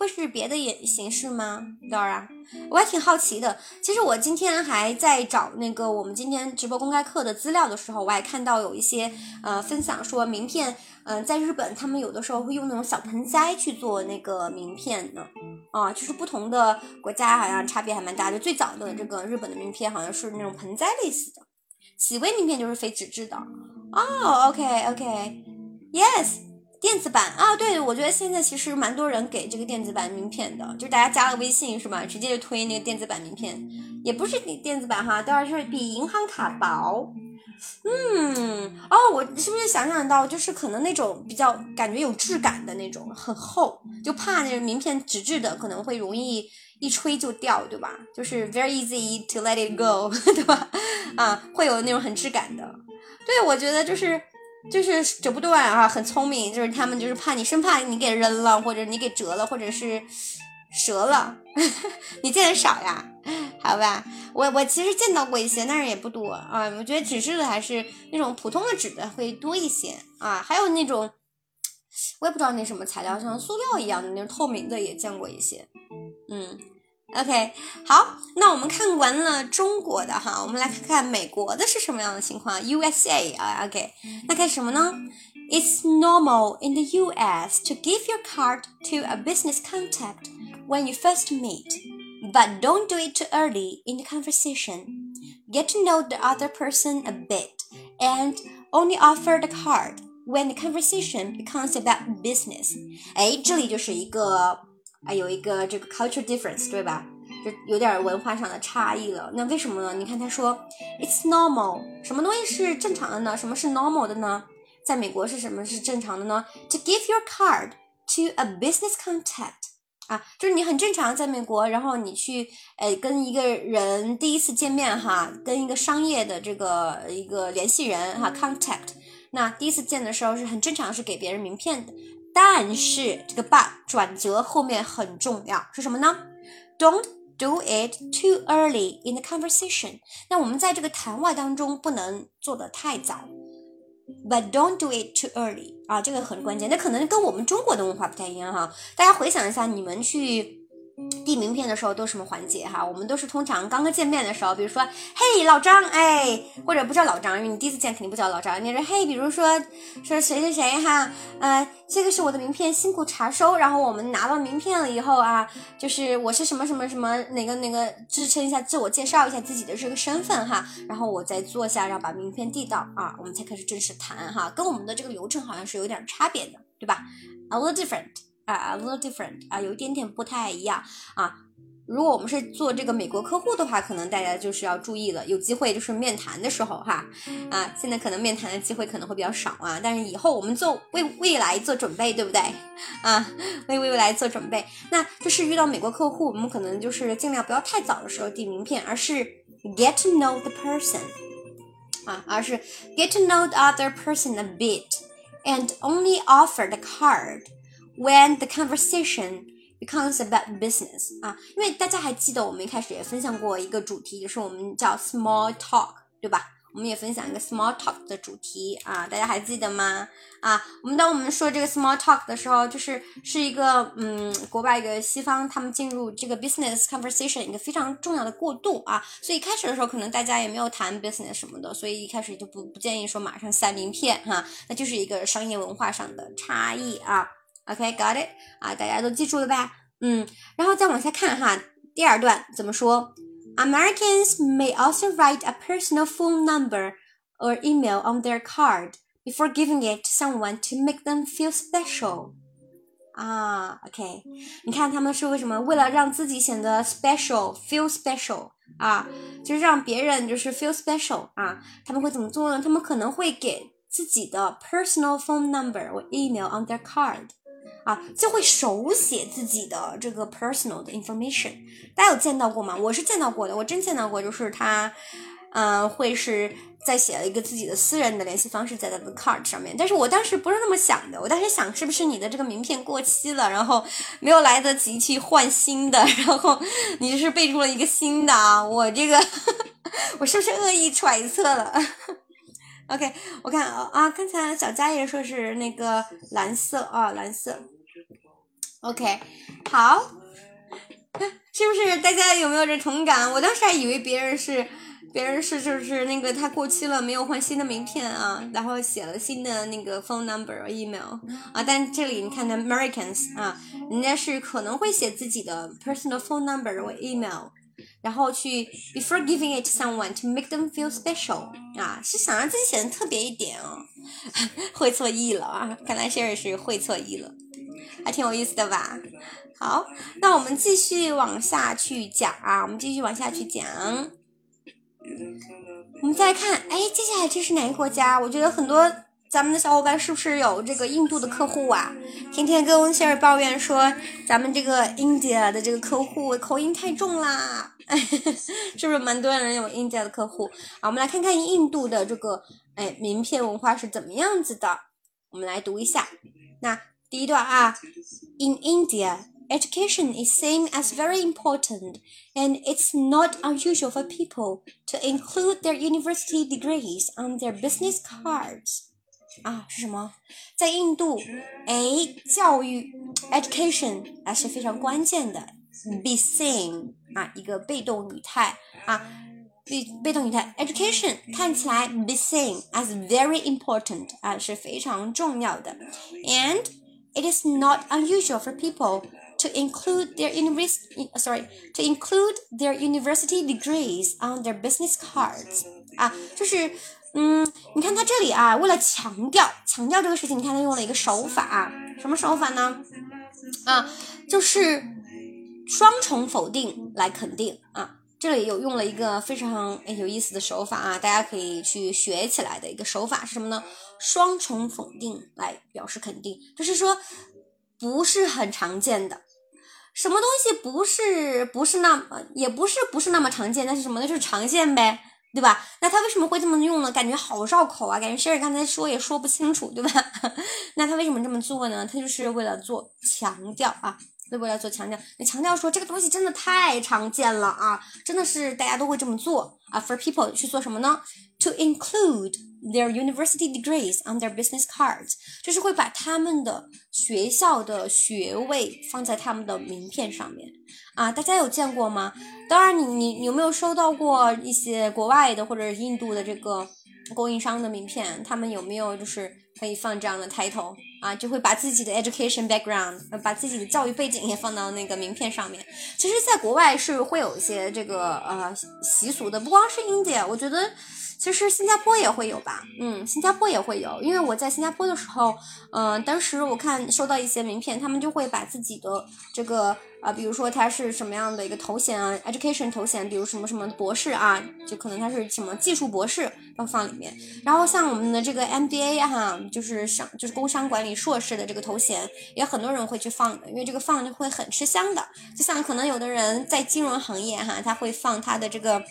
会是别的也形式吗，Dora？我还挺好奇的。其实我今天还在找那个我们今天直播公开课的资料的时候，我还看到有一些呃分享说名片，嗯，在日本他们有的时候会用那种小盆栽去做那个名片呢。啊，就是不同的国家好像差别还蛮大的。最早的这个日本的名片好像是那种盆栽类似的，喜微名片就是非纸质的。哦，OK OK，Yes。电子版啊，对，我觉得现在其实蛮多人给这个电子版名片的，就是大家加了微信是吧，直接就推那个电子版名片，也不是电子版哈，当然是比银行卡薄。嗯，哦，我是不是想象到，就是可能那种比较感觉有质感的那种，很厚，就怕那个名片纸质的可能会容易一吹就掉，对吧？就是 very easy to let it go，对吧？啊，会有那种很质感的。对，我觉得就是。就是折不断啊，很聪明。就是他们就是怕你，生怕你给扔了，或者你给折了，或者是折了。你见的少呀？好吧，我我其实见到过一些，但是也不多啊。我觉得纸质的还是那种普通的纸的会多一些啊。还有那种我也不知道那什么材料，像塑料一样的那种透明的也见过一些。嗯。OK，好，那我们看完了中国的哈，我们来看看美国的是什么样的情况。USA 啊，OK，那看什么呢？It's normal in the US to give your card to a business contact when you first meet, but don't do it too early in the conversation. Get to know the other person a bit, and only offer the card when the conversation becomes about business. 哎，这里就是一个 啊，有一个这个 culture difference，对吧？就有点文化上的差异了。那为什么呢？你看他说，it's normal，什么东西是正常的呢？什么是 normal 的呢？在美国是什么是正常的呢？To give your card to a business contact，啊，就是你很正常在美国，然后你去呃跟一个人第一次见面哈，跟一个商业的这个一个联系人哈 contact，那第一次见的时候是很正常，是给别人名片的。但是这个 but 转折后面很重要，是什么呢？Don't do it too early in the conversation。那我们在这个谈话当中不能做的太早，but don't do it too early 啊，这个很关键。那可能跟我们中国的文化不太一样哈。大家回想一下，你们去。递名片的时候都什么环节哈？我们都是通常刚刚见面的时候，比如说，嘿，老张，哎，或者不叫老张，因为你第一次见肯定不叫老张，你说，嘿，比如说，说谁谁谁哈，呃，这个是我的名片，辛苦查收。然后我们拿到名片了以后啊，就是我是什么什么什么哪个哪个，支撑一下自我介绍一下自己的这个身份哈，然后我再坐下，然后把名片递到啊，我们才开始正式谈哈，跟我们的这个流程好像是有点差别的，对吧？A little different。啊，a little different 啊，有一点点不太一样啊。如果我们是做这个美国客户的话，可能大家就是要注意了，有机会就是面谈的时候哈啊，现在可能面谈的机会可能会比较少啊，但是以后我们做为未来做准备，对不对啊？为未来做准备，那就是遇到美国客户，我们可能就是尽量不要太早的时候递名片，而是 get to know the person 啊，而是 get to know the other person a bit and only offer the card。When the conversation becomes about business 啊，因为大家还记得我们一开始也分享过一个主题，就是我们叫 small talk，对吧？我们也分享一个 small talk 的主题啊，大家还记得吗？啊，我们当我们说这个 small talk 的时候，就是是一个嗯，国外一个西方他们进入这个 business conversation 一个非常重要的过渡啊，所以开始的时候可能大家也没有谈 business 什么的，所以一开始就不不建议说马上塞名片哈，那就是一个商业文化上的差异啊。OK，got it 啊，大家都记住了吧？嗯，然后再往下看哈，第二段怎么说？Americans may also write a personal phone number or email on their card before giving it to someone to make them feel special。啊，OK，你看他们是为什么？为了让自己显得 special，feel special 啊，就是让别人就是 feel special 啊，他们会怎么做呢？他们可能会给自己的 personal phone number or email on their card。 啊，就会手写自己的这个 personal 的 information。大家有见到过吗？我是见到过的，我真见到过，就是他，嗯、会是在写了一个自己的私人的联系方式在他的 card 上面。但是我当时不是那么想的，我当时想是不是你的这个名片过期了，然后没有来得及去换新的，然后你是备注了一个新的啊？我这个 我是不是恶意揣测了？OK，我看啊，刚才小佳也说是那个蓝色啊，蓝色。OK，好，是不是大家有没有这同感？我当时还以为别人是，别人是就是那个他过期了没有换新的名片啊，然后写了新的那个 phone number email 啊，但这里你看 Americans 啊，人家是可能会写自己的 personal phone number 或 email。然后去 before giving it to someone to make them feel special 啊，是想让自己显得特别一点哦，会错意了啊，看来 Sherry 是会错意了，还挺有意思的吧？好，那我们继续往下去讲啊，我们继续往下去讲。我们再来看，哎，接下来这是哪个国家？我觉得很多咱们的小伙伴是不是有这个印度的客户啊？天天跟 Sherry 抱怨说，咱们这个 India 的这个客户口音太重啦。是不是蛮多人有 India 的客户啊？我们来看看印度的这个哎名片文化是怎么样子的。我们来读一下。那第一段啊，In India, education is seen as very important, and it's not unusual for people to include their university degrees on their business cards. 啊，是什么？在印度，哎，教育 education 啊是非常关键的。be seen 啊，一个被动语态啊，被被动语态 education 看起来 be seen as very important 啊，是非常重要的，and it is not unusual for people to include their university sorry to include their university degrees on their business cards 啊，就是 嗯，你看它这里啊，为了强调强调这个事情，你看它用了一个手法，什么手法呢？啊，就是。双重否定来肯定啊，这里有用了一个非常有意思的手法啊，大家可以去学起来的一个手法是什么呢？双重否定来表示肯定，就是说不是很常见的，什么东西不是不是那么也不是不是那么常见，那是什么呢？就是常见呗，对吧？那他为什么会这么用呢？感觉好绕口啊，感觉师儿刚才说也说不清楚，对吧？那他为什么这么做呢？他就是为了做强调啊。对不？要做强调，你强调说这个东西真的太常见了啊，真的是大家都会这么做啊。For people 去做什么呢？To include their university degrees on their business cards，就是会把他们的学校的学位放在他们的名片上面啊。大家有见过吗？当然，你你你有没有收到过一些国外的或者印度的这个供应商的名片？他们有没有就是可以放这样的抬头啊，就会把自己的 education background，把自己的教育背景也放到那个名片上面。其实，在国外是会有一些这个呃习俗的，不光是英姐我觉得其实新加坡也会有吧。嗯，新加坡也会有，因为我在新加坡的时候，嗯，当时我看收到一些名片，他们就会把自己的这个啊，比如说他是什么样的一个头衔啊，education 头衔，比如什么什么博士啊，就可能他是什么技术博士，要放里面。然后像我们的这个 MBA 哈，就是商就是工商管理。硕士的这个头衔也很多人会去放的，因为这个放就会很吃香的。就像可能有的人在金融行业哈，他会放他的这个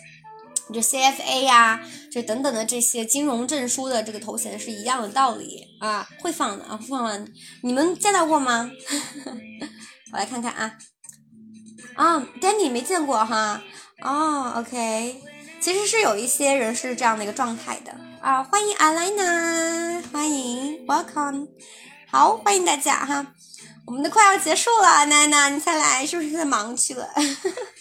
就 CFA 呀，就等等的这些金融证书的这个头衔是一样的道理啊，会放的啊，放了。你们见到过吗？我来看看啊，啊，Danny 没见过哈，哦，OK，其实是有一些人是这样的一个状态的啊，欢迎阿莱娜，欢迎，Welcome。好，欢迎大家哈，我们都快要结束了，娜娜你才来，是不是在忙去了？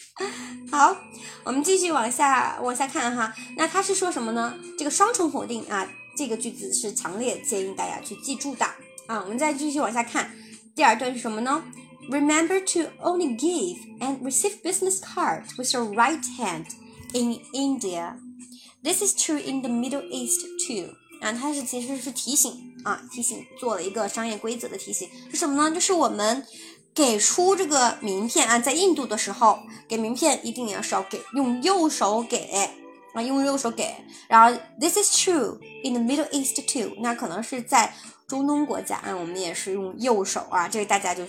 好，我们继续往下往下看哈，那他是说什么呢？这个双重否定啊，这个句子是强烈建议大家去记住的啊。我们再继续往下看，第二段是什么呢？Remember to only give and receive business cards with your right hand in India. This is true in the Middle East too. 啊，它是其实是提醒啊，提醒做了一个商业规则的提醒，是什么呢？就是我们给出这个名片啊，在印度的时候给名片一定要是要给用右手给啊，用右手给。然后 this is true in the Middle East too，那可能是在中东国家啊，我们也是用右手啊，这个大家就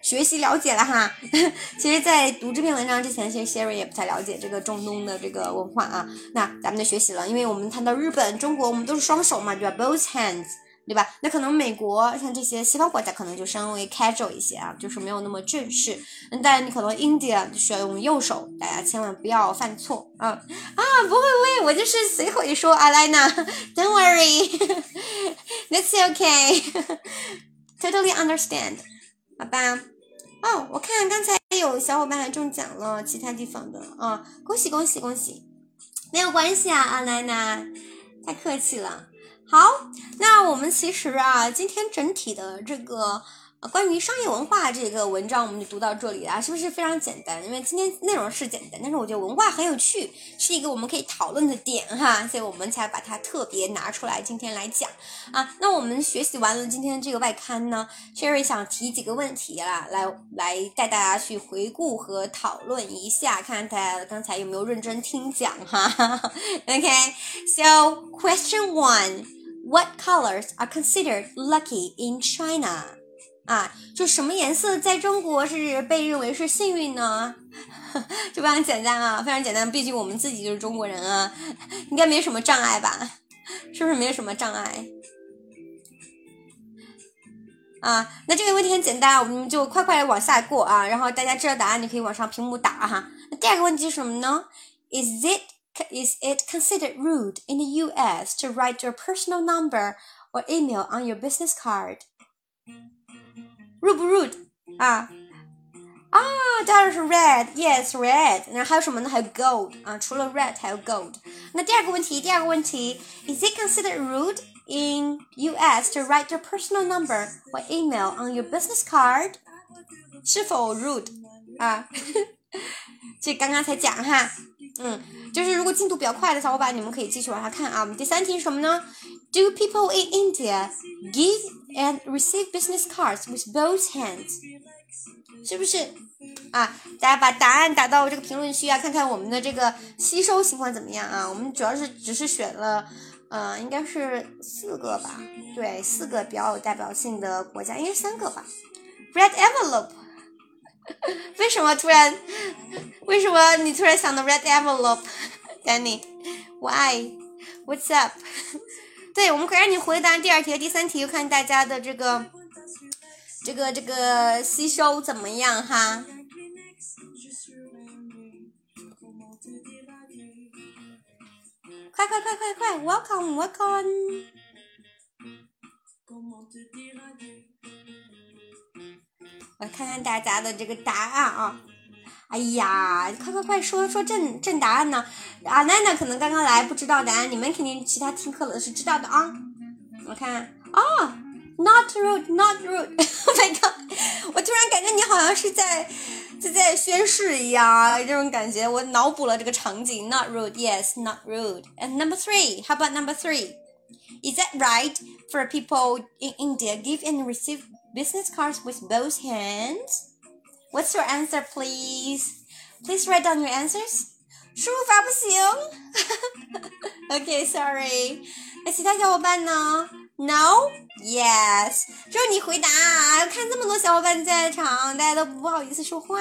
学习了解了哈。其实，在读这篇文章之前，其实 Sherry 也不太了解这个中东的这个文化啊。那咱们就学习了，因为我们谈到日本、中国，我们都是双手嘛，对吧？Both hands。对吧？那可能美国像这些西方国家可能就稍微 casual 一些啊，就是没有那么正式。嗯，但你可能 India 需要用右手，大家千万不要犯错啊啊！不会不会，我就是随口一说。阿莱娜，Don't worry，That's okay，Totally understand，好吧？哦，我看刚才有小伙伴还中奖了，其他地方的啊，恭喜恭喜恭喜！没有关系啊，阿莱娜，太客气了。好，那我们其实啊，今天整体的这个关于商业文化这个文章，我们就读到这里了，是不是非常简单？因为今天内容是简单，但是我觉得文化很有趣，是一个我们可以讨论的点哈，所以我们才把它特别拿出来今天来讲啊。那我们学习完了今天这个外刊呢，Sherry 想提几个问题啦，来来带大家去回顾和讨论一下，看大家刚才有没有认真听讲哈。OK，so question one。What colors are considered lucky in China？啊，就什么颜色在中国是被认为是幸运呢？就非常简单啊，非常简单。毕竟我们自己就是中国人啊，应该没什么障碍吧？是不是没有什么障碍？啊，那这个问题很简单，我们就快快往下过啊。然后大家知道答案，你可以往上屏幕打哈。那第二个问题是什么呢？Is it is it considered rude in the US to write your personal number or email on your business card? Rude 不 rude 啊？啊，当然是 red，yes red。然后还有什么呢？还有 gold 啊，除了 red 还有 gold。那第二个问题，第二个问题，is it considered rude in US to write your personal number or email on your business card？是否 rude 啊？这刚刚才讲哈。 嗯，就是如果进度比较快的小伙伴，你们可以继续往下看啊。我们第三题是什么呢？Do people in India give and receive business cards with both hands？是不是啊？大家把答案打到这个评论区啊，看看我们的这个吸收情况怎么样啊？我们主要是只是选了，呃，应该是四个吧？对，四个比较有代表性的国家，应该是三个吧？Red envelope。为什么突然？为什么你突然想到 red envelope，Danny？Why？What's up？对，我们可以让你回答第二题和第三题，看大家的这个、这个、这个吸收怎么样哈？快快快快快，Welcome，Welcome！我看看大家的这个答案啊！哎呀，快快快说说正正答案呢！阿奈娜可能刚刚来不知道答案，你们肯定其他听课的是知道的啊！我看哦，not rude，not rude，Oh my god！我突然感觉你好像是在在在宣誓一样啊，这种感觉，我脑补了这个场景，not rude，yes，not rude。And number three，how about number three？Is that right for people in India give and receive business cards with both hands? What's your answer, please? Please write down your answers. 输入法不行。okay, sorry. 那其他小伙伴呢？No, yes. 只有你回答。看这么多小伙伴在场，大家都不好意思说话。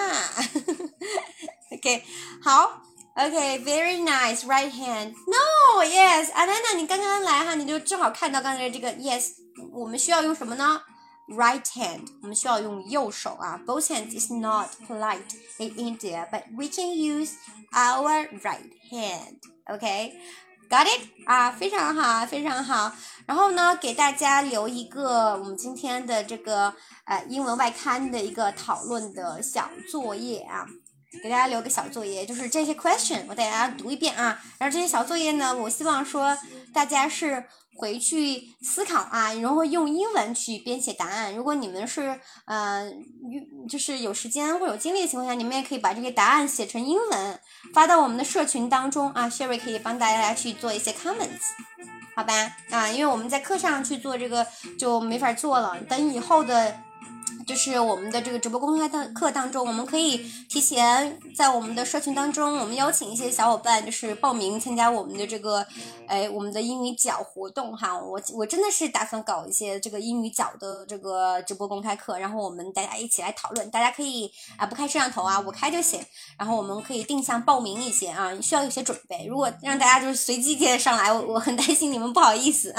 OK，好。OK, very nice. Right hand. No, yes. 阿丹娜，你刚刚来哈，你就正好看到刚才这个 yes。我们需要用什么呢 ？right hand，我们需要用右手啊。Both hands is not polite in India, but we can use our right hand. OK, got it 啊，非常好，非常好。然后呢，给大家留一个我们今天的这个呃英文外刊的一个讨论的小作业啊。给大家留个小作业，就是这些 question，我带大家读一遍啊。然后这些小作业呢，我希望说大家是。回去思考啊，然后用英文去编写答案。如果你们是呃，就是有时间或有精力的情况下，你们也可以把这些答案写成英文发到我们的社群当中啊。Sherry 可以帮大家去做一些 comments，好吧？啊，因为我们在课上去做这个就没法做了，等以后的就是我们的这个直播公开的课当中，我们可以提前在我们的社群当中，我们邀请一些小伙伴，就是报名参加我们的这个，哎，我们的英语角活动哈。我我真的是打算搞一些这个英语角的这个直播公开课，然后我们大家一起来讨论。大家可以啊不开摄像头啊，我开就行。然后我们可以定向报名一些啊，需要有些准备。如果让大家就是随机接上来，我很担心你们不好意思。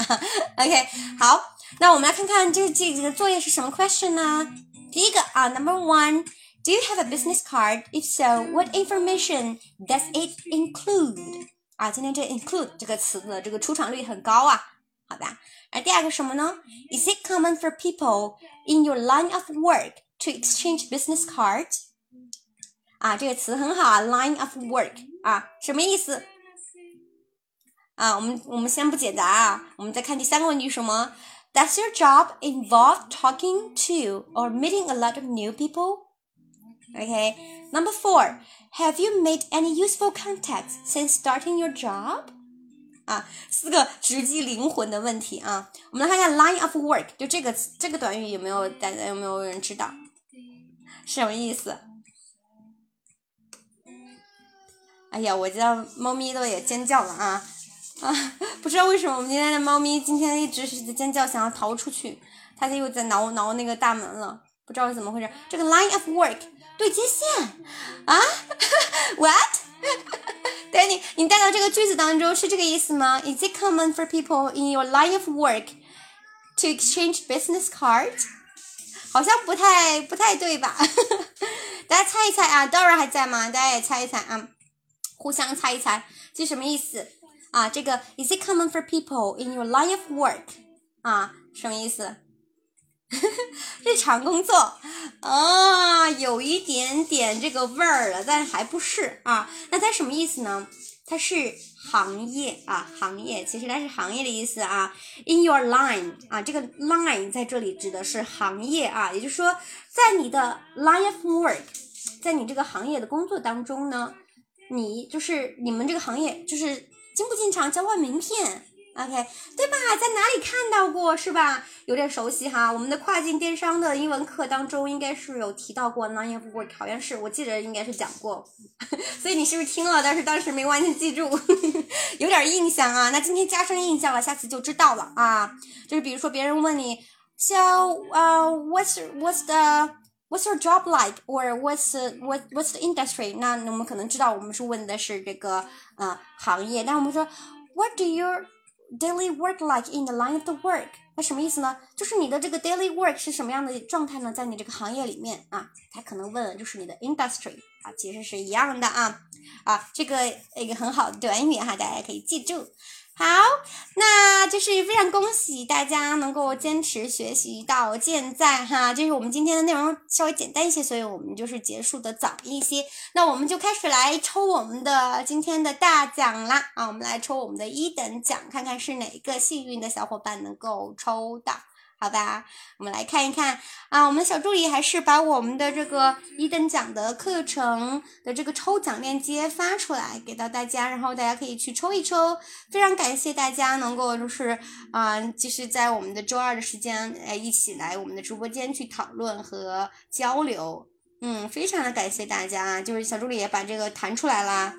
OK，好，那我们来看看这这几个作业是什么 question 呢？第一个啊，Number one，Do you have a business card? If so, what information does it include? 啊，今天这 include 这个词的这个出场率很高啊，好吧？而第二个什么呢？Is it common for people in your line of work to exchange business cards? 啊，这个词很好啊，line of work 啊，什么意思？啊，我们我们先不解答啊，我们再看第三个问题，什么 ？Does your job involve talking to or meeting a lot of new people? Okay. Number four, have you made any useful contacts since starting your job? 啊，四个直击灵魂的问题啊！我们来看一下 line of work，就这个这个短语有没有大家有没有人知道什么意思？哎呀，我家猫咪都也尖叫了啊！ 啊，不知道为什么我们今天的猫咪今天一直是在尖叫，想要逃出去，它就又在挠挠那个大门了，不知道是怎么回事。这个 line of work 对接线啊？What？对你，你带到这个句子当中是这个意思吗？Is it common for people in your line of work to exchange business cards？好像不太不太对吧？大家猜一猜啊，Dora 还在吗？大家也猜一猜啊，互相猜一猜，这什么意思？啊，这个 Is it common for people in your line of work？啊，什么意思？日常工作啊，有一点点这个味儿了，但还不是啊。那它什么意思呢？它是行业啊，行业，其实它是行业的意思啊。In your line 啊，这个 line 在这里指的是行业啊，也就是说，在你的 line of work，在你这个行业的工作当中呢，你就是你们这个行业就是。经不经常交换名片？OK，对吧？在哪里看到过是吧？有点熟悉哈。我们的跨境电商的英文课当中应该是有提到过 line of work，好像是我记得应该是讲过。所以你是不是听了，但是当时没完全记住，有点印象啊？那今天加深印象了，下次就知道了啊。就是比如说别人问你，So，呃，What's What's the What's your job like? Or what's what What's the industry? 那我们可能知道我们是问的是这个呃行业，但我们说 What do your daily work like in the line of the work？那什么意思呢？就是你的这个 daily work 是什么样的状态呢？在你这个行业里面啊，他可能问就是你的 industry 啊，其实是一样的啊啊，这个一个很好的短语哈，大家可以记住。好，那就是非常恭喜大家能够坚持学习到现在哈。就是我们今天的内容稍微简单一些，所以我们就是结束的早一些。那我们就开始来抽我们的今天的大奖啦啊！我们来抽我们的一等奖，看看是哪个幸运的小伙伴能够抽到。好吧，我们来看一看啊，我们小助理还是把我们的这个一等奖的课程的这个抽奖链接发出来给到大家，然后大家可以去抽一抽。非常感谢大家能够就是啊，就是在我们的周二的时间，哎，一起来我们的直播间去讨论和交流。嗯，非常的感谢大家，就是小助理也把这个弹出来啦。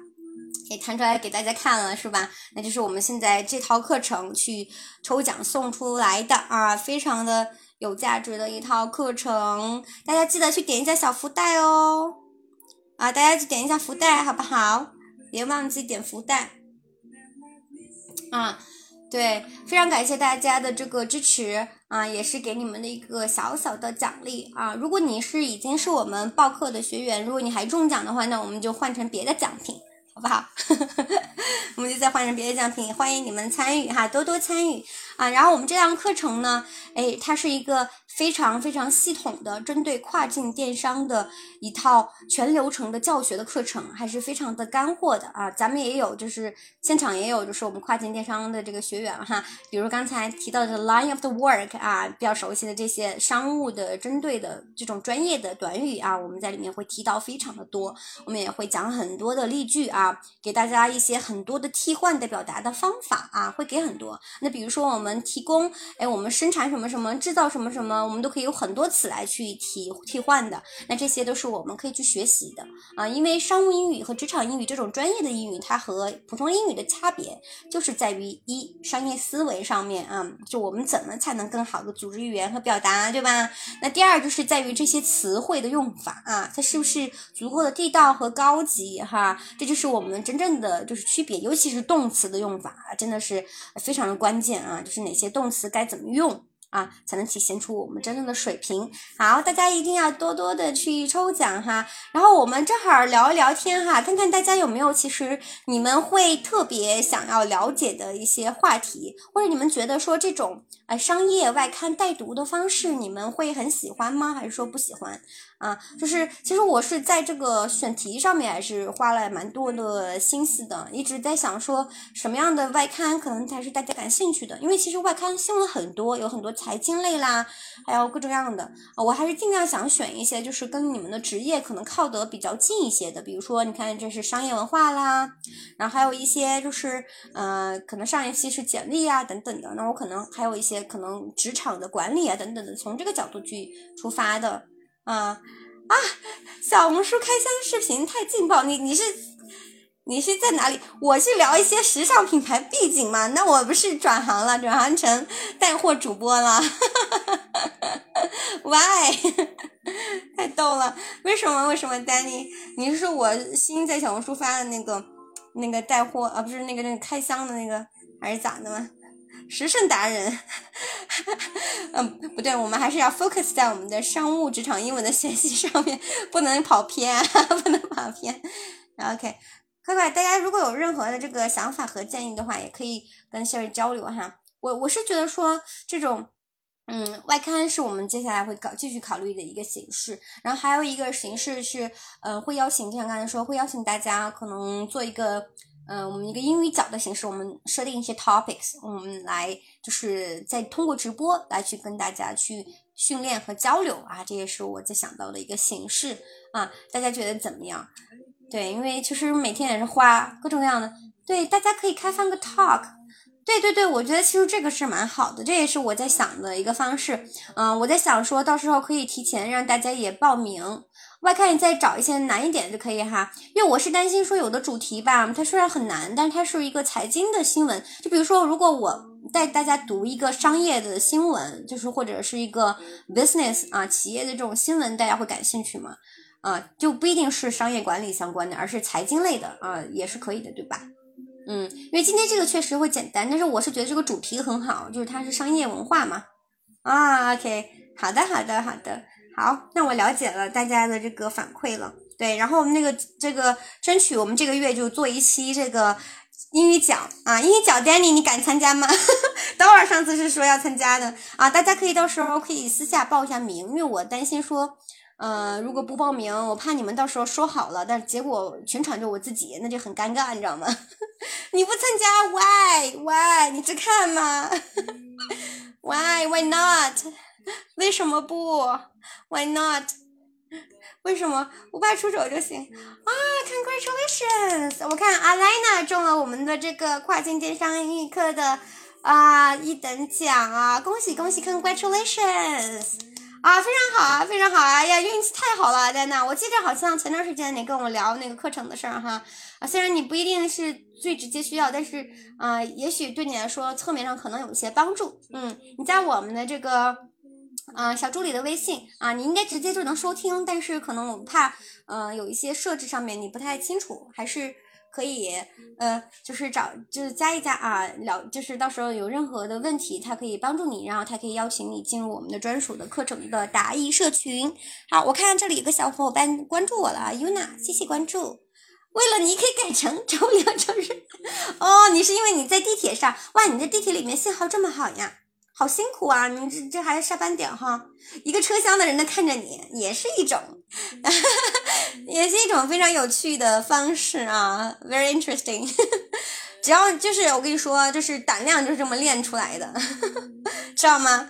也弹出来给大家看了是吧？那就是我们现在这套课程去抽奖送出来的啊，非常的有价值的一套课程，大家记得去点一下小福袋哦，啊，大家去点一下福袋好不好？别忘记点福袋啊，对，非常感谢大家的这个支持啊，也是给你们的一个小小的奖励啊。如果你是已经是我们报课的学员，如果你还中奖的话，那我们就换成别的奖品。好不好？我们就再换成别的奖品，欢迎你们参与哈，多多参与啊！然后我们这堂课程呢，哎，它是一个非常非常系统的，针对跨境电商的一套全流程的教学的课程，还是非常的干货的啊！咱们也有，就是现场也有，就是我们跨境电商的这个学员哈，比如刚才提到的 line of the work 啊，比较熟悉的这些商务的针对的这种专业的短语啊，我们在里面会提到非常的多，我们也会讲很多的例句啊。给大家一些很多的替换的表达的方法啊，会给很多。那比如说我们。提供，哎，我们生产什么什么，制造什么什么，我们都可以有很多词来去替替换的。那这些都是我们可以去学习的啊，因为商务英语和职场英语这种专业的英语，它和普通英语的差别就是在于一商业思维上面啊，就我们怎么才能更好的组织语言和表达，对吧？那第二就是在于这些词汇的用法啊，它是不是足够的地道和高级哈？这就是我们真正的就是区别，尤其是动词的用法，真的是非常的关键啊！就是哪些动词该怎么用啊，才能体现出我们真正的水平。好，大家一定要多多的去抽奖哈。然后我们正好聊一聊天哈，看看大家有没有其实你们会特别想要了解的一些话题，或者你们觉得说这种呃商业外刊带读的方式，你们会很喜欢吗？还是说不喜欢？啊，就是其实我是在这个选题上面还是花了蛮多的心思的，一直在想说什么样的外刊可能才是大家感兴趣的，因为其实外刊新闻很多，有很多财经类啦，还有各种各样的啊，我还是尽量想选一些就是跟你们的职业可能靠得比较近一些的，比如说你看这是商业文化啦，然后还有一些就是呃可能上一期是简历啊等等的，那我可能还有一些可能职场的管理啊等等的，从这个角度去出发的。啊啊！小红书开箱视频太劲爆，你你是你是在哪里？我是聊一些时尚品牌背景嘛，那我不是转行了，转行成带货主播了。Why？太逗了！为什么？为什么？Danny，你是说我新在小红书发的那个那个带货啊？不是那个那个开箱的那个，还是咋的吗？时尚达人，嗯，不对，我们还是要 focus 在我们的商务职场英文的学习上面，不能跑偏，不能跑偏。OK，快快，大家如果有任何的这个想法和建议的话，也可以跟 Siri 交流哈。我我是觉得说这种，嗯，外刊是我们接下来会考继续考虑的一个形式，然后还有一个形式是，呃，会邀请，就像刚才说，会邀请大家可能做一个。嗯，我们一个英语角的形式，我们设定一些 topics，我们来就是在通过直播来去跟大家去训练和交流啊，这也是我在想到的一个形式啊，大家觉得怎么样？对，因为其实每天也是花各种各样的，对，大家可以开放个 talk，对对对，我觉得其实这个是蛮好的，这也是我在想的一个方式，嗯，我在想说到时候可以提前让大家也报名。外看你再找一些难一点就可以哈，因为我是担心说有的主题吧，它虽然很难，但是它是一个财经的新闻。就比如说，如果我带大家读一个商业的新闻，就是或者是一个 business 啊企业的这种新闻，大家会感兴趣吗？啊，就不一定是商业管理相关的，而是财经类的啊，也是可以的，对吧？嗯，因为今天这个确实会简单，但是我是觉得这个主题很好，就是它是商业文化嘛。啊，OK，好的，好的，好的。好，那我了解了大家的这个反馈了。对，然后我们那个这个争取我们这个月就做一期这个英语角啊，英语角，Danny，你敢参加吗？等会儿上次是说要参加的啊，大家可以到时候可以私下报一下名，因为我担心说，呃，如果不报名，我怕你们到时候说好了，但结果全场就我自己，那就很尴尬，你知道吗？你不参加，Why？Why？你只看吗？Why？Why not？为什么不？Why not？为什么不怕出手就行啊？Congratulations！我看阿莱娜中了我们的这个跨境电商英语课的啊一等奖啊！恭喜恭喜！Congratulations！啊，非常好啊，非常好啊！呀，运气太好了，阿莱娜。我记着好像前段时间你跟我聊那个课程的事儿哈啊，虽然你不一定是最直接需要，但是啊，也许对你来说侧面上可能有一些帮助。嗯，你在我们的这个。啊，小助理的微信啊，你应该直接就能收听，但是可能我们怕，呃，有一些设置上面你不太清楚，还是可以，呃，就是找就是加一加啊，了，就是到时候有任何的问题，他可以帮助你，然后他可以邀请你进入我们的专属的课程的答疑社群。好，我看这里有个小伙伴关注我了，Yuna，谢谢关注。为了你可以改成周六周日，哦，你是因为你在地铁上，哇，你在地铁里面信号这么好呀？好辛苦啊！你这这还是下班点哈，一个车厢的人都看着你，也是一种，也是一种非常有趣的方式啊，very interesting。只要就是我跟你说，就是胆量就是这么练出来的，知道吗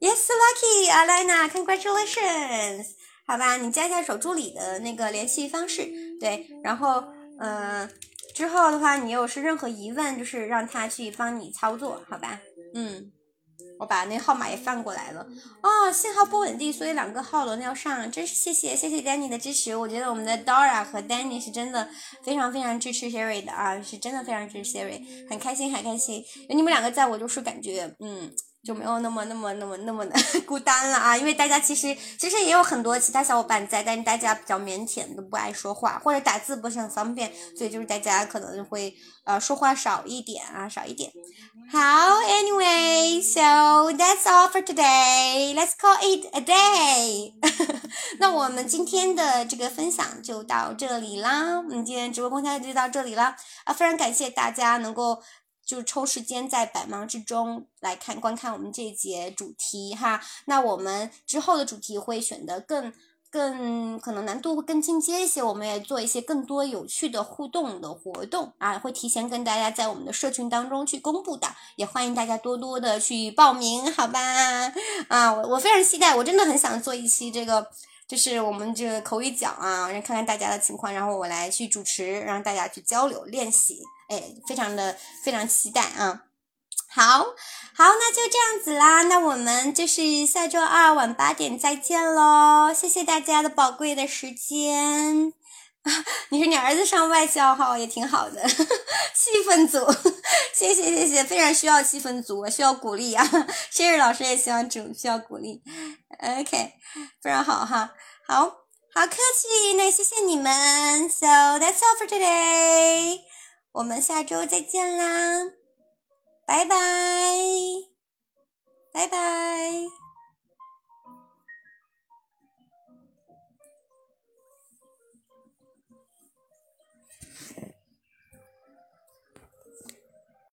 ？Yes, lucky, Alina, congratulations！。好吧，你加一下手助理的那个联系方式，对，然后嗯，之后的话，你有是任何疑问，就是让他去帮你操作，好吧？嗯。我把那号码也放过来了哦，信号不稳定，所以两个号轮要上，真是谢谢谢谢 Danny 的支持。我觉得我们的 Dora 和 Danny 是真的非常非常支持 Siri 的啊，是真的非常支持 Siri，很开心很开心，有你们两个在我就是感觉嗯。就没有那么那么那么那么的 孤单了啊！因为大家其实其实也有很多其他小伙伴在，但是大家比较腼腆，都不爱说话，或者打字不是很方便，所以就是大家可能会呃说话少一点啊，少一点。好，Anyway, so that's all for today. Let's call it a day. 那我们今天的这个分享就到这里啦，我们今天直播公开就到这里了啊！非常感谢大家能够。就是抽时间在百忙之中来看观看我们这一节主题哈，那我们之后的主题会选的更更可能难度会更进阶一些，我们也做一些更多有趣的互动的活动啊，会提前跟大家在我们的社群当中去公布的，也欢迎大家多多的去报名，好吧？啊，我我非常期待，我真的很想做一期这个，就是我们这个口语讲啊，让看看大家的情况，然后我来去主持，让大家去交流练习。哎，非常的非常期待啊！好，好，那就这样子啦。那我们就是下周二晚八点再见喽！谢谢大家的宝贵的时间。你说你儿子上外校哈也挺好的，气氛组，谢谢谢谢，非常需要气氛组，需要鼓励啊。Sherry 老师也希望主需要鼓励。OK，非常好哈，好好客气，那谢谢你们。So that's all for today. 我们下周再见啦，拜拜，拜拜。